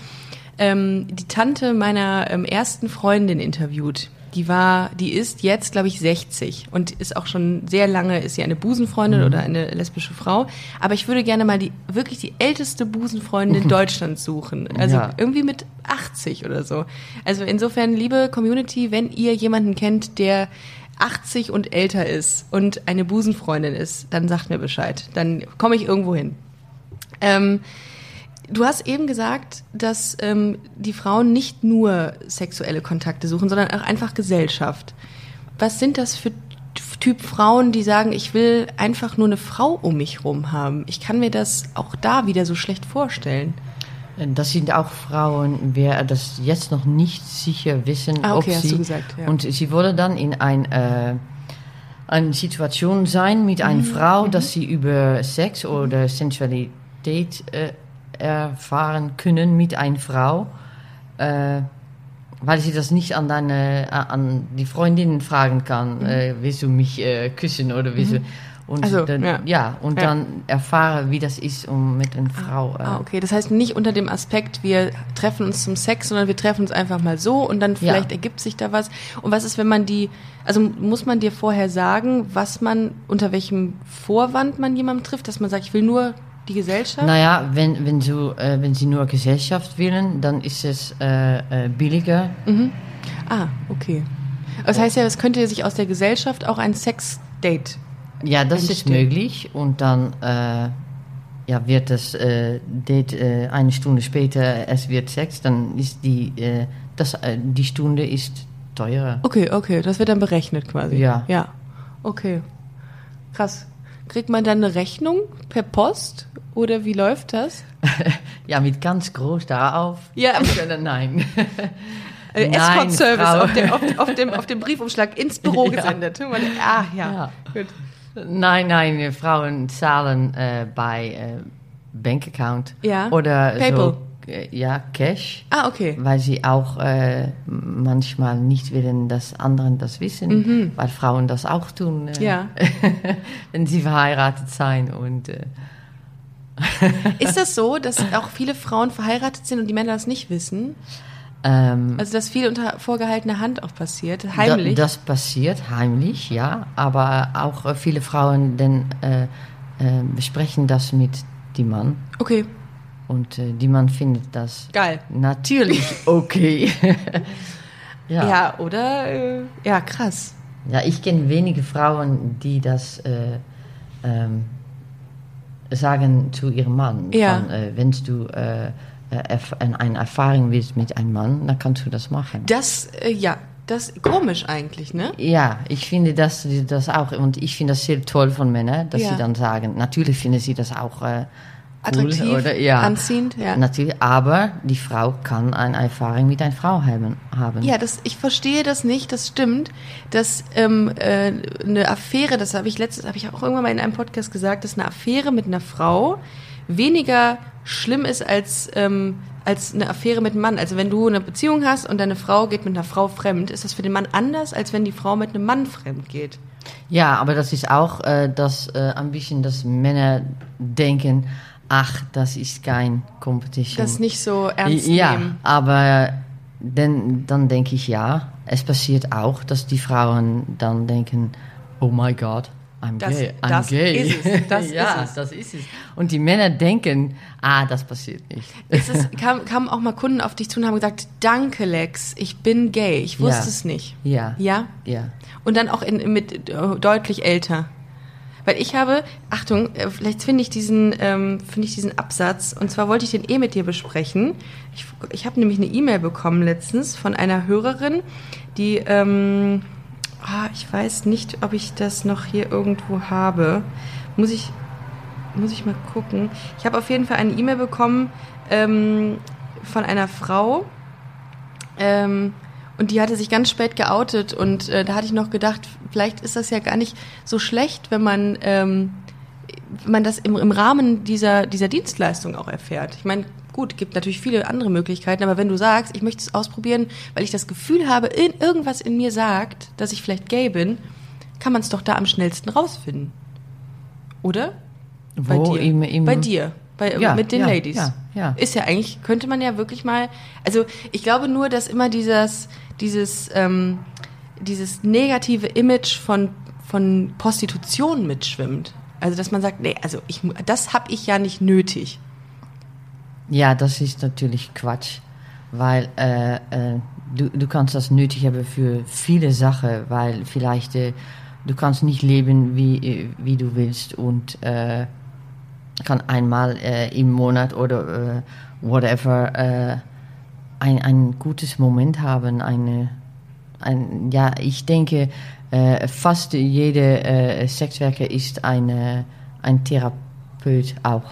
Speaker 1: ähm, die Tante meiner ähm, ersten Freundin interviewt. Die war, die ist jetzt, glaube ich, 60 und ist auch schon sehr lange, ist sie eine Busenfreundin oder eine lesbische Frau. Aber ich würde gerne mal die, wirklich die älteste Busenfreundin Deutschlands suchen. Also
Speaker 2: Ja.
Speaker 1: irgendwie mit 80 oder so. Also insofern, liebe Community, wenn ihr jemanden kennt, der 80 und älter ist und eine Busenfreundin ist, dann sagt mir Bescheid. Dann komme ich irgendwo hin. Ähm, du hast eben gesagt, dass ähm, die Frauen nicht nur sexuelle Kontakte suchen, sondern auch einfach Gesellschaft. Was sind das für Typ Frauen, die sagen, ich will einfach nur eine Frau um mich rum haben? Ich kann mir das auch da wieder so schlecht vorstellen.
Speaker 2: Das sind auch Frauen, wer das jetzt noch nicht sicher wissen,
Speaker 1: Ah, okay,
Speaker 2: ob sie
Speaker 1: gesagt, ja.
Speaker 2: und sie wollen dann in ein äh, eine Situation sein mit einer
Speaker 1: Mhm,
Speaker 2: Frau, dass sie über Sex oder Sensualität äh, erfahren können mit einer Frau, äh, weil sie das nicht an deine äh, an die Freundinnen fragen kann, äh, willst du mich äh, küssen oder willst du und
Speaker 1: Mhm. Also,
Speaker 2: dann,
Speaker 1: ja.
Speaker 2: ja. und
Speaker 1: Ja.
Speaker 2: dann erfahre, wie das ist, um mit einer Frau. Äh,
Speaker 1: Ah, okay. Das heißt nicht unter dem Aspekt, wir treffen uns zum Sex, sondern wir treffen uns einfach mal so und dann vielleicht ergibt sich da was. Und was ist, wenn man die, also muss man dir vorher sagen, was man, unter welchem Vorwand man jemanden trifft, dass man sagt, ich will nur die Gesellschaft?
Speaker 2: Naja, wenn, wenn, so, äh, wenn sie nur Gesellschaft willen, dann ist es äh, äh, billiger.
Speaker 1: Ah, okay. Das heißt ja, es könnte sich aus der Gesellschaft auch ein Sex-Date.
Speaker 2: Ja, das ist
Speaker 1: Entstehen.
Speaker 2: möglich. Und dann äh, ja, wird das äh, Date äh, eine Stunde später, es wird Sex, dann ist die, das, die Stunde ist teurer.
Speaker 1: Okay, okay, das wird dann berechnet quasi.
Speaker 2: Ja.
Speaker 1: Ja. Okay. Krass. Kriegt man dann eine Rechnung per Post oder wie läuft das?
Speaker 2: Ja, mit ganz groß darauf.
Speaker 1: Ja.
Speaker 2: Nein.
Speaker 1: Äh,
Speaker 2: Nein,
Speaker 1: Escort-Service auf, dem- auf, auf, dem, auf dem Briefumschlag ins Büro
Speaker 2: Ja.
Speaker 1: gesendet. Man- Ah, ja.
Speaker 2: Ja.
Speaker 1: Gut.
Speaker 2: Nein, nein, äh, Frauen zahlen äh, bei äh, Bankaccount
Speaker 1: Ja.
Speaker 2: oder
Speaker 1: PayPal.
Speaker 2: so, äh, ja, Cash.
Speaker 1: Ah, okay.
Speaker 2: weil sie auch äh, manchmal nicht willen, dass anderen das wissen, weil Frauen das auch tun,
Speaker 1: Mhm. Ja.
Speaker 2: wenn sie verheiratet sein und
Speaker 1: Ist das so, dass auch viele Frauen verheiratet sind und die Männer das nicht wissen?
Speaker 2: ähm,
Speaker 1: Also, dass viel unter vorgehaltener Hand auch passiert, heimlich?
Speaker 2: Da, das passiert heimlich, ja, aber auch äh, viele Frauen denn, äh, äh, besprechen das mit dem Mann
Speaker 1: okay,
Speaker 2: und äh, die Mann findet das
Speaker 1: geil.
Speaker 2: natürlich okay.
Speaker 1: Ja,
Speaker 2: ja.
Speaker 1: oder? Äh, ja, krass.
Speaker 2: Ja, ich kenne wenige Frauen, die das äh, ähm, sagen zu ihrem Mann.
Speaker 1: Ja.
Speaker 2: Von, äh, wenn du äh, äh, eine Erfahrung willst mit einem Mann, dann kannst du das machen.
Speaker 1: Das, äh, ja, das ist komisch eigentlich, ne?
Speaker 2: Ja, ich finde das, das auch, und ich finde das sehr toll von Männern, dass
Speaker 1: Ja.
Speaker 2: sie dann sagen, natürlich finden sie das auch äh,
Speaker 1: Attraktiv,
Speaker 2: oder, ja,
Speaker 1: anziehend, ja.
Speaker 2: Natürlich, aber die Frau kann eine Erfahrung mit einer Frau haben.
Speaker 1: Ja, das, ich verstehe das nicht, das stimmt. Dass ähm, äh, eine Affäre, das habe ich letztes, habe ich auch irgendwann mal in einem Podcast gesagt, dass eine Affäre mit einer Frau weniger schlimm ist als, ähm, als eine Affäre mit einem Mann. Also wenn du eine Beziehung hast und deine Frau geht mit einer Frau fremd, ist das für den Mann anders, als wenn die Frau mit einem Mann fremd geht.
Speaker 2: Ja, aber das ist auch äh, das, äh, ein bisschen, dass Männer denken, ach, das ist kein Competition.
Speaker 1: Das nicht so ernst
Speaker 2: ja,
Speaker 1: nehmen.
Speaker 2: aber dann, dann denke ich ja, es passiert auch, dass die Frauen dann denken, oh my God, I'm
Speaker 1: Das-
Speaker 2: gay, I'm
Speaker 1: das
Speaker 2: gay.
Speaker 1: ist es, das
Speaker 2: ja,
Speaker 1: ist es.
Speaker 2: das ist es. Und die Männer denken, ah, das passiert nicht.
Speaker 1: Es ist, kam, kamen auch mal Kunden auf dich zu und haben gesagt, danke Lex, ich bin gay. Ich wusste
Speaker 2: Ja.
Speaker 1: es nicht.
Speaker 2: Ja,
Speaker 1: Ja?
Speaker 2: ja.
Speaker 1: Und dann auch in, mit äh, deutlich älter. Weil ich habe, Achtung, äh, vielleicht finde ich diesen, ähm, finde ich diesen Absatz. Und zwar wollte ich den eh mit dir besprechen. Ich, ich habe nämlich eine E-Mail bekommen letztens von einer Hörerin, die, ähm, ah, ich weiß nicht, ob ich das noch hier irgendwo habe. Muss ich, muss ich mal gucken. Ich habe auf jeden Fall eine E-Mail bekommen ähm, von einer Frau. Ähm, und die hatte sich ganz spät geoutet und äh, da hatte ich noch gedacht, vielleicht ist das ja gar nicht so schlecht, wenn man, ähm, wenn man das im, im Rahmen dieser, dieser Dienstleistung auch erfährt. Ich meine, gut, gibt natürlich viele andere Möglichkeiten, aber wenn du sagst, ich möchte es ausprobieren, weil ich das Gefühl habe, in, irgendwas in mir sagt, dass ich vielleicht gay bin, kann man es doch da am schnellsten rausfinden. Oder? Bei
Speaker 2: Wo
Speaker 1: dir.
Speaker 2: im- im-
Speaker 1: Bei dir. Bei,
Speaker 2: Ja,
Speaker 1: mit den
Speaker 2: ja,
Speaker 1: Ladies.
Speaker 2: ja, ja.
Speaker 1: Ist ja eigentlich, könnte man ja wirklich mal. Also ich glaube nur, dass immer dieses, dieses, ähm, dieses negative Image von, von Prostitution mitschwimmt. Also dass man sagt, nee, also ich, das habe ich ja nicht nötig.
Speaker 2: Ja, das ist natürlich Quatsch, weil äh, äh, du, du kannst das nötig haben für viele Sachen, weil vielleicht äh, du kannst nicht leben, wie, äh, wie du willst und äh, kann einmal äh, im Monat oder äh, whatever äh, ein, ein gutes Moment haben. Eine, ein, ja, ich denke, äh, fast jeder äh, Sexwerker ist eine, ein Therapeut auch.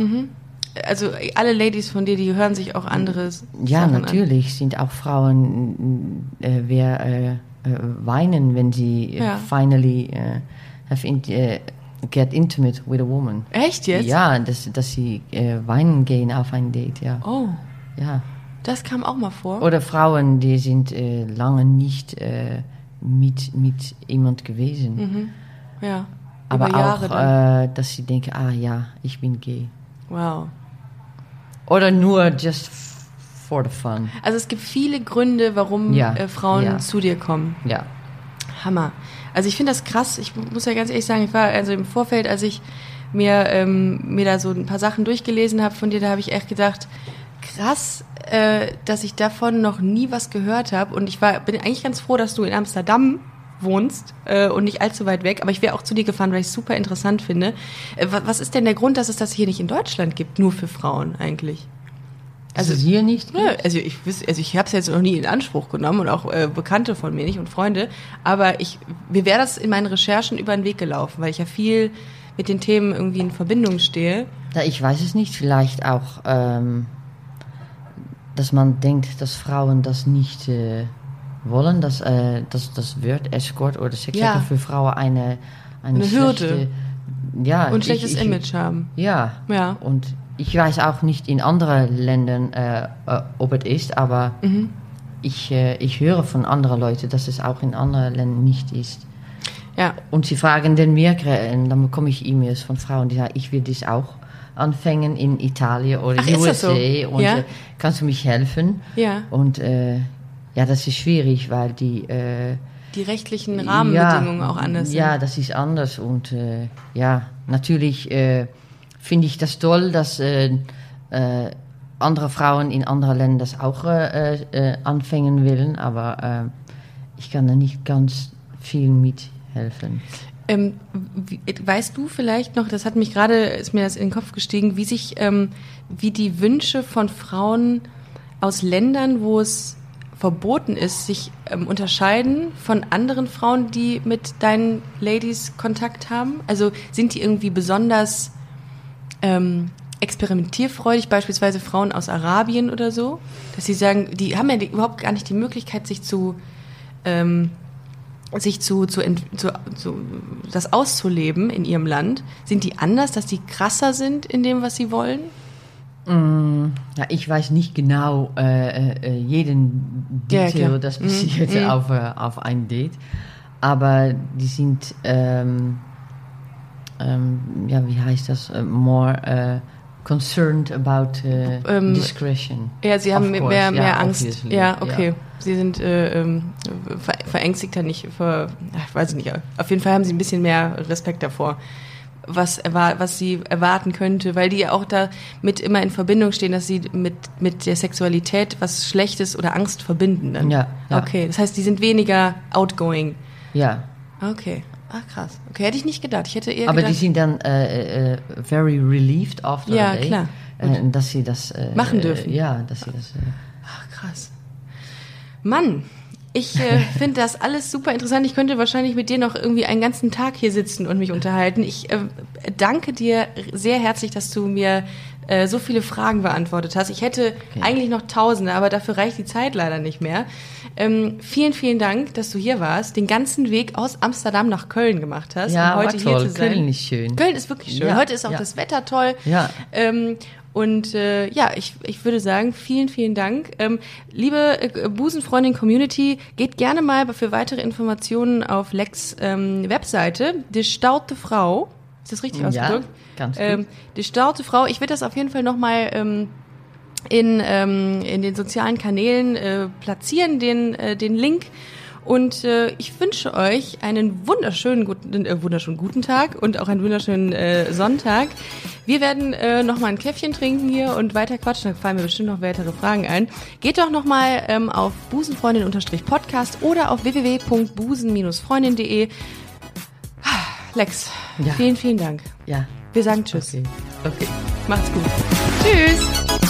Speaker 1: Also alle Ladies von dir, die hören sich auch anderes.
Speaker 2: Ja,
Speaker 1: Sachen
Speaker 2: natürlich sind auch Frauen, äh, wer äh, weinen, wenn sie
Speaker 1: Ja.
Speaker 2: finally have in, get intimate with a woman.
Speaker 1: An. Echt jetzt?
Speaker 2: Ja, dass, dass sie äh, weinen gehen auf ein Date, ja.
Speaker 1: Oh,
Speaker 2: ja.
Speaker 1: das kam auch mal vor.
Speaker 2: Oder Frauen, die sind äh, lange nicht äh, mit, mit jemand gewesen.
Speaker 1: ja.
Speaker 2: Aber
Speaker 1: Über Jahre
Speaker 2: auch, äh, dass sie denken, ah ja, ich bin gay.
Speaker 1: Wow.
Speaker 2: Oder nur just for the fun.
Speaker 1: Also es gibt viele Gründe, warum
Speaker 2: Ja,
Speaker 1: äh, Frauen
Speaker 2: ja.
Speaker 1: zu dir kommen.
Speaker 2: Ja.
Speaker 1: Hammer. Also ich finde das krass. Ich muss ja ganz ehrlich sagen, ich war also im Vorfeld, als ich mir, ähm, mir da so ein paar Sachen durchgelesen habe von dir, da habe ich echt gedacht, krass, äh, dass ich davon noch nie was gehört habe. Und ich war, bin eigentlich ganz froh, dass du in Amsterdam wohnst äh, und nicht allzu weit weg. Aber ich wäre auch zu dir gefahren, weil ich es super interessant finde. Äh, wa- was ist denn der Grund, dass es das hier nicht in Deutschland gibt, nur für Frauen eigentlich?
Speaker 2: Also hier nicht?
Speaker 1: Ja, also ich also ich habe es jetzt noch nie in Anspruch genommen und auch äh, Bekannte von mir nicht und Freunde, aber ich mir wäre das in meinen Recherchen über den Weg gelaufen, weil ich ja viel mit den Themen irgendwie in Verbindung stehe.
Speaker 2: Ja, ich weiß es nicht. Vielleicht auch, ähm, dass man denkt, dass Frauen das nicht äh, wollen, dass, äh, dass das Wort Escort oder Sexworker
Speaker 1: Ja.
Speaker 2: für Frauen eine, eine,
Speaker 1: Eine Hürde.
Speaker 2: schlechte, ja,
Speaker 1: Und schlechtes
Speaker 2: ich, ich,
Speaker 1: Image haben.
Speaker 2: Ja.
Speaker 1: Ja.
Speaker 2: Und ich weiß auch nicht in anderen Ländern, äh, äh, ob es ist, aber
Speaker 1: Mhm.
Speaker 2: ich, äh, ich höre von anderen Leuten, dass es auch in anderen Ländern nicht ist.
Speaker 1: Ja,
Speaker 2: Und sie fragen dann mir, und dann bekomme ich E-Mails von Frauen, die sagen, ich will das auch anfangen in Italien oder
Speaker 1: Ach,
Speaker 2: USA
Speaker 1: so?
Speaker 2: und
Speaker 1: Ja?
Speaker 2: äh, kannst du mich helfen?
Speaker 1: ja.
Speaker 2: Und äh, ja, das ist schwierig, weil die äh,
Speaker 1: Die rechtlichen Rahmenbedingungen auch anders
Speaker 2: Ja,
Speaker 1: sind.
Speaker 2: das ist anders und äh, ja, natürlich äh, finde ich das toll, dass äh, äh, andere Frauen in anderen Ländern das auch äh, äh, anfangen wollen, aber äh, ich kann da nicht ganz viel mit helfen.
Speaker 1: Ähm, weißt du vielleicht noch, das hat mich gerade, ist mir das in den Kopf gestiegen, wie sich, ähm, wie die Wünsche von Frauen aus Ländern, wo es verboten ist, sich ähm, unterscheiden von anderen Frauen, die mit deinen Ladies Kontakt haben? Also sind die irgendwie besonders ähm, experimentierfreudig, beispielsweise Frauen aus Arabien oder so, dass sie sagen, die haben ja die, überhaupt gar nicht die Möglichkeit, sich zu ähm, sich zu, zu, zu, zu das auszuleben in ihrem Land. Sind die anders, dass die krasser sind in dem, was sie wollen?
Speaker 2: Mm, ja, ich weiß nicht genau äh, äh, jeden Detail,
Speaker 1: Ja,
Speaker 2: das passiert
Speaker 1: Mhm.
Speaker 2: auf, äh, auf ein Date. Aber die sind, ähm, ähm, ja, wie heißt das, äh, more äh, concerned about äh,
Speaker 1: Ähm,
Speaker 2: discretion.
Speaker 1: Ja, sie haben
Speaker 2: Of
Speaker 1: mehr,
Speaker 2: course,
Speaker 1: mehr
Speaker 2: ja,
Speaker 1: Angst.
Speaker 2: obviously,
Speaker 1: Ja,
Speaker 2: ja.
Speaker 1: okay. Sie sind äh, ähm, ver verängstigter nicht, ver, ach, weiß ich nicht. Auf jeden Fall haben sie ein bisschen mehr Respekt davor, was, was sie erwarten könnte, weil die ja auch da mit immer in Verbindung stehen, dass sie mit, mit der Sexualität was Schlechtes oder Angst verbinden. Dann.
Speaker 2: Ja, ja.
Speaker 1: Okay, das heißt, die sind weniger outgoing.
Speaker 2: Ja,
Speaker 1: Okay. Ah, krass. Okay, hätte ich nicht gedacht. Ich hätte eher
Speaker 2: aber die
Speaker 1: gedacht,
Speaker 2: sind dann äh, äh, very relieved after
Speaker 1: Ja,
Speaker 2: a day.
Speaker 1: klar.
Speaker 2: Äh, dass sie das äh,
Speaker 1: Machen dürfen.
Speaker 2: Ja, dass sie das. Äh,
Speaker 1: Ach, krass. Mann, ich äh, finde das alles super interessant. Ich könnte wahrscheinlich mit dir noch irgendwie einen ganzen Tag hier sitzen und mich unterhalten. Ich äh, danke dir sehr herzlich, dass du mir äh, so viele Fragen beantwortet hast. Ich hätte
Speaker 2: Okay.
Speaker 1: eigentlich noch Tausende, aber dafür reicht die Zeit leider nicht mehr. Ähm, vielen, vielen Dank, dass du hier warst, den ganzen Weg aus Amsterdam nach Köln gemacht hast,
Speaker 2: ja,
Speaker 1: um heute
Speaker 2: war
Speaker 1: hier
Speaker 2: toll.
Speaker 1: zu sein.
Speaker 2: Köln ist schön.
Speaker 1: Köln ist wirklich schön.
Speaker 2: Ja,
Speaker 1: Heute ist auch
Speaker 2: ja.
Speaker 1: das Wetter toll.
Speaker 2: Ja.
Speaker 1: Ähm, und äh, ja, ich, ich würde sagen, vielen, vielen Dank. Ähm, liebe äh, Busenfreundin-Community, geht gerne mal für weitere Informationen auf Lex ähm, Webseite. Die Staute Frau. Ist das richtig
Speaker 2: Ja,
Speaker 1: ausgedrückt?
Speaker 2: ganz gut.
Speaker 1: Ähm, die Staute Frau. Ich werde das auf jeden Fall nochmal ähm, in, ähm, in den sozialen Kanälen äh, platzieren, den, äh, den Link. Und äh, ich wünsche euch einen wunderschönen guten, äh, wunderschönen guten Tag und auch einen wunderschönen äh, Sonntag. Wir werden äh, noch mal ein Käffchen trinken hier und weiter quatschen. Da fallen mir bestimmt noch weitere Fragen ein. Geht doch noch mal ähm, auf busenfreundin-podcast oder auf www.busen-freundin.de. Lex,
Speaker 2: Ja.
Speaker 1: vielen, vielen Dank.
Speaker 2: Ja.
Speaker 1: Wir sagen Tschüss.
Speaker 2: Okay. okay.
Speaker 1: Macht's gut. Tschüss.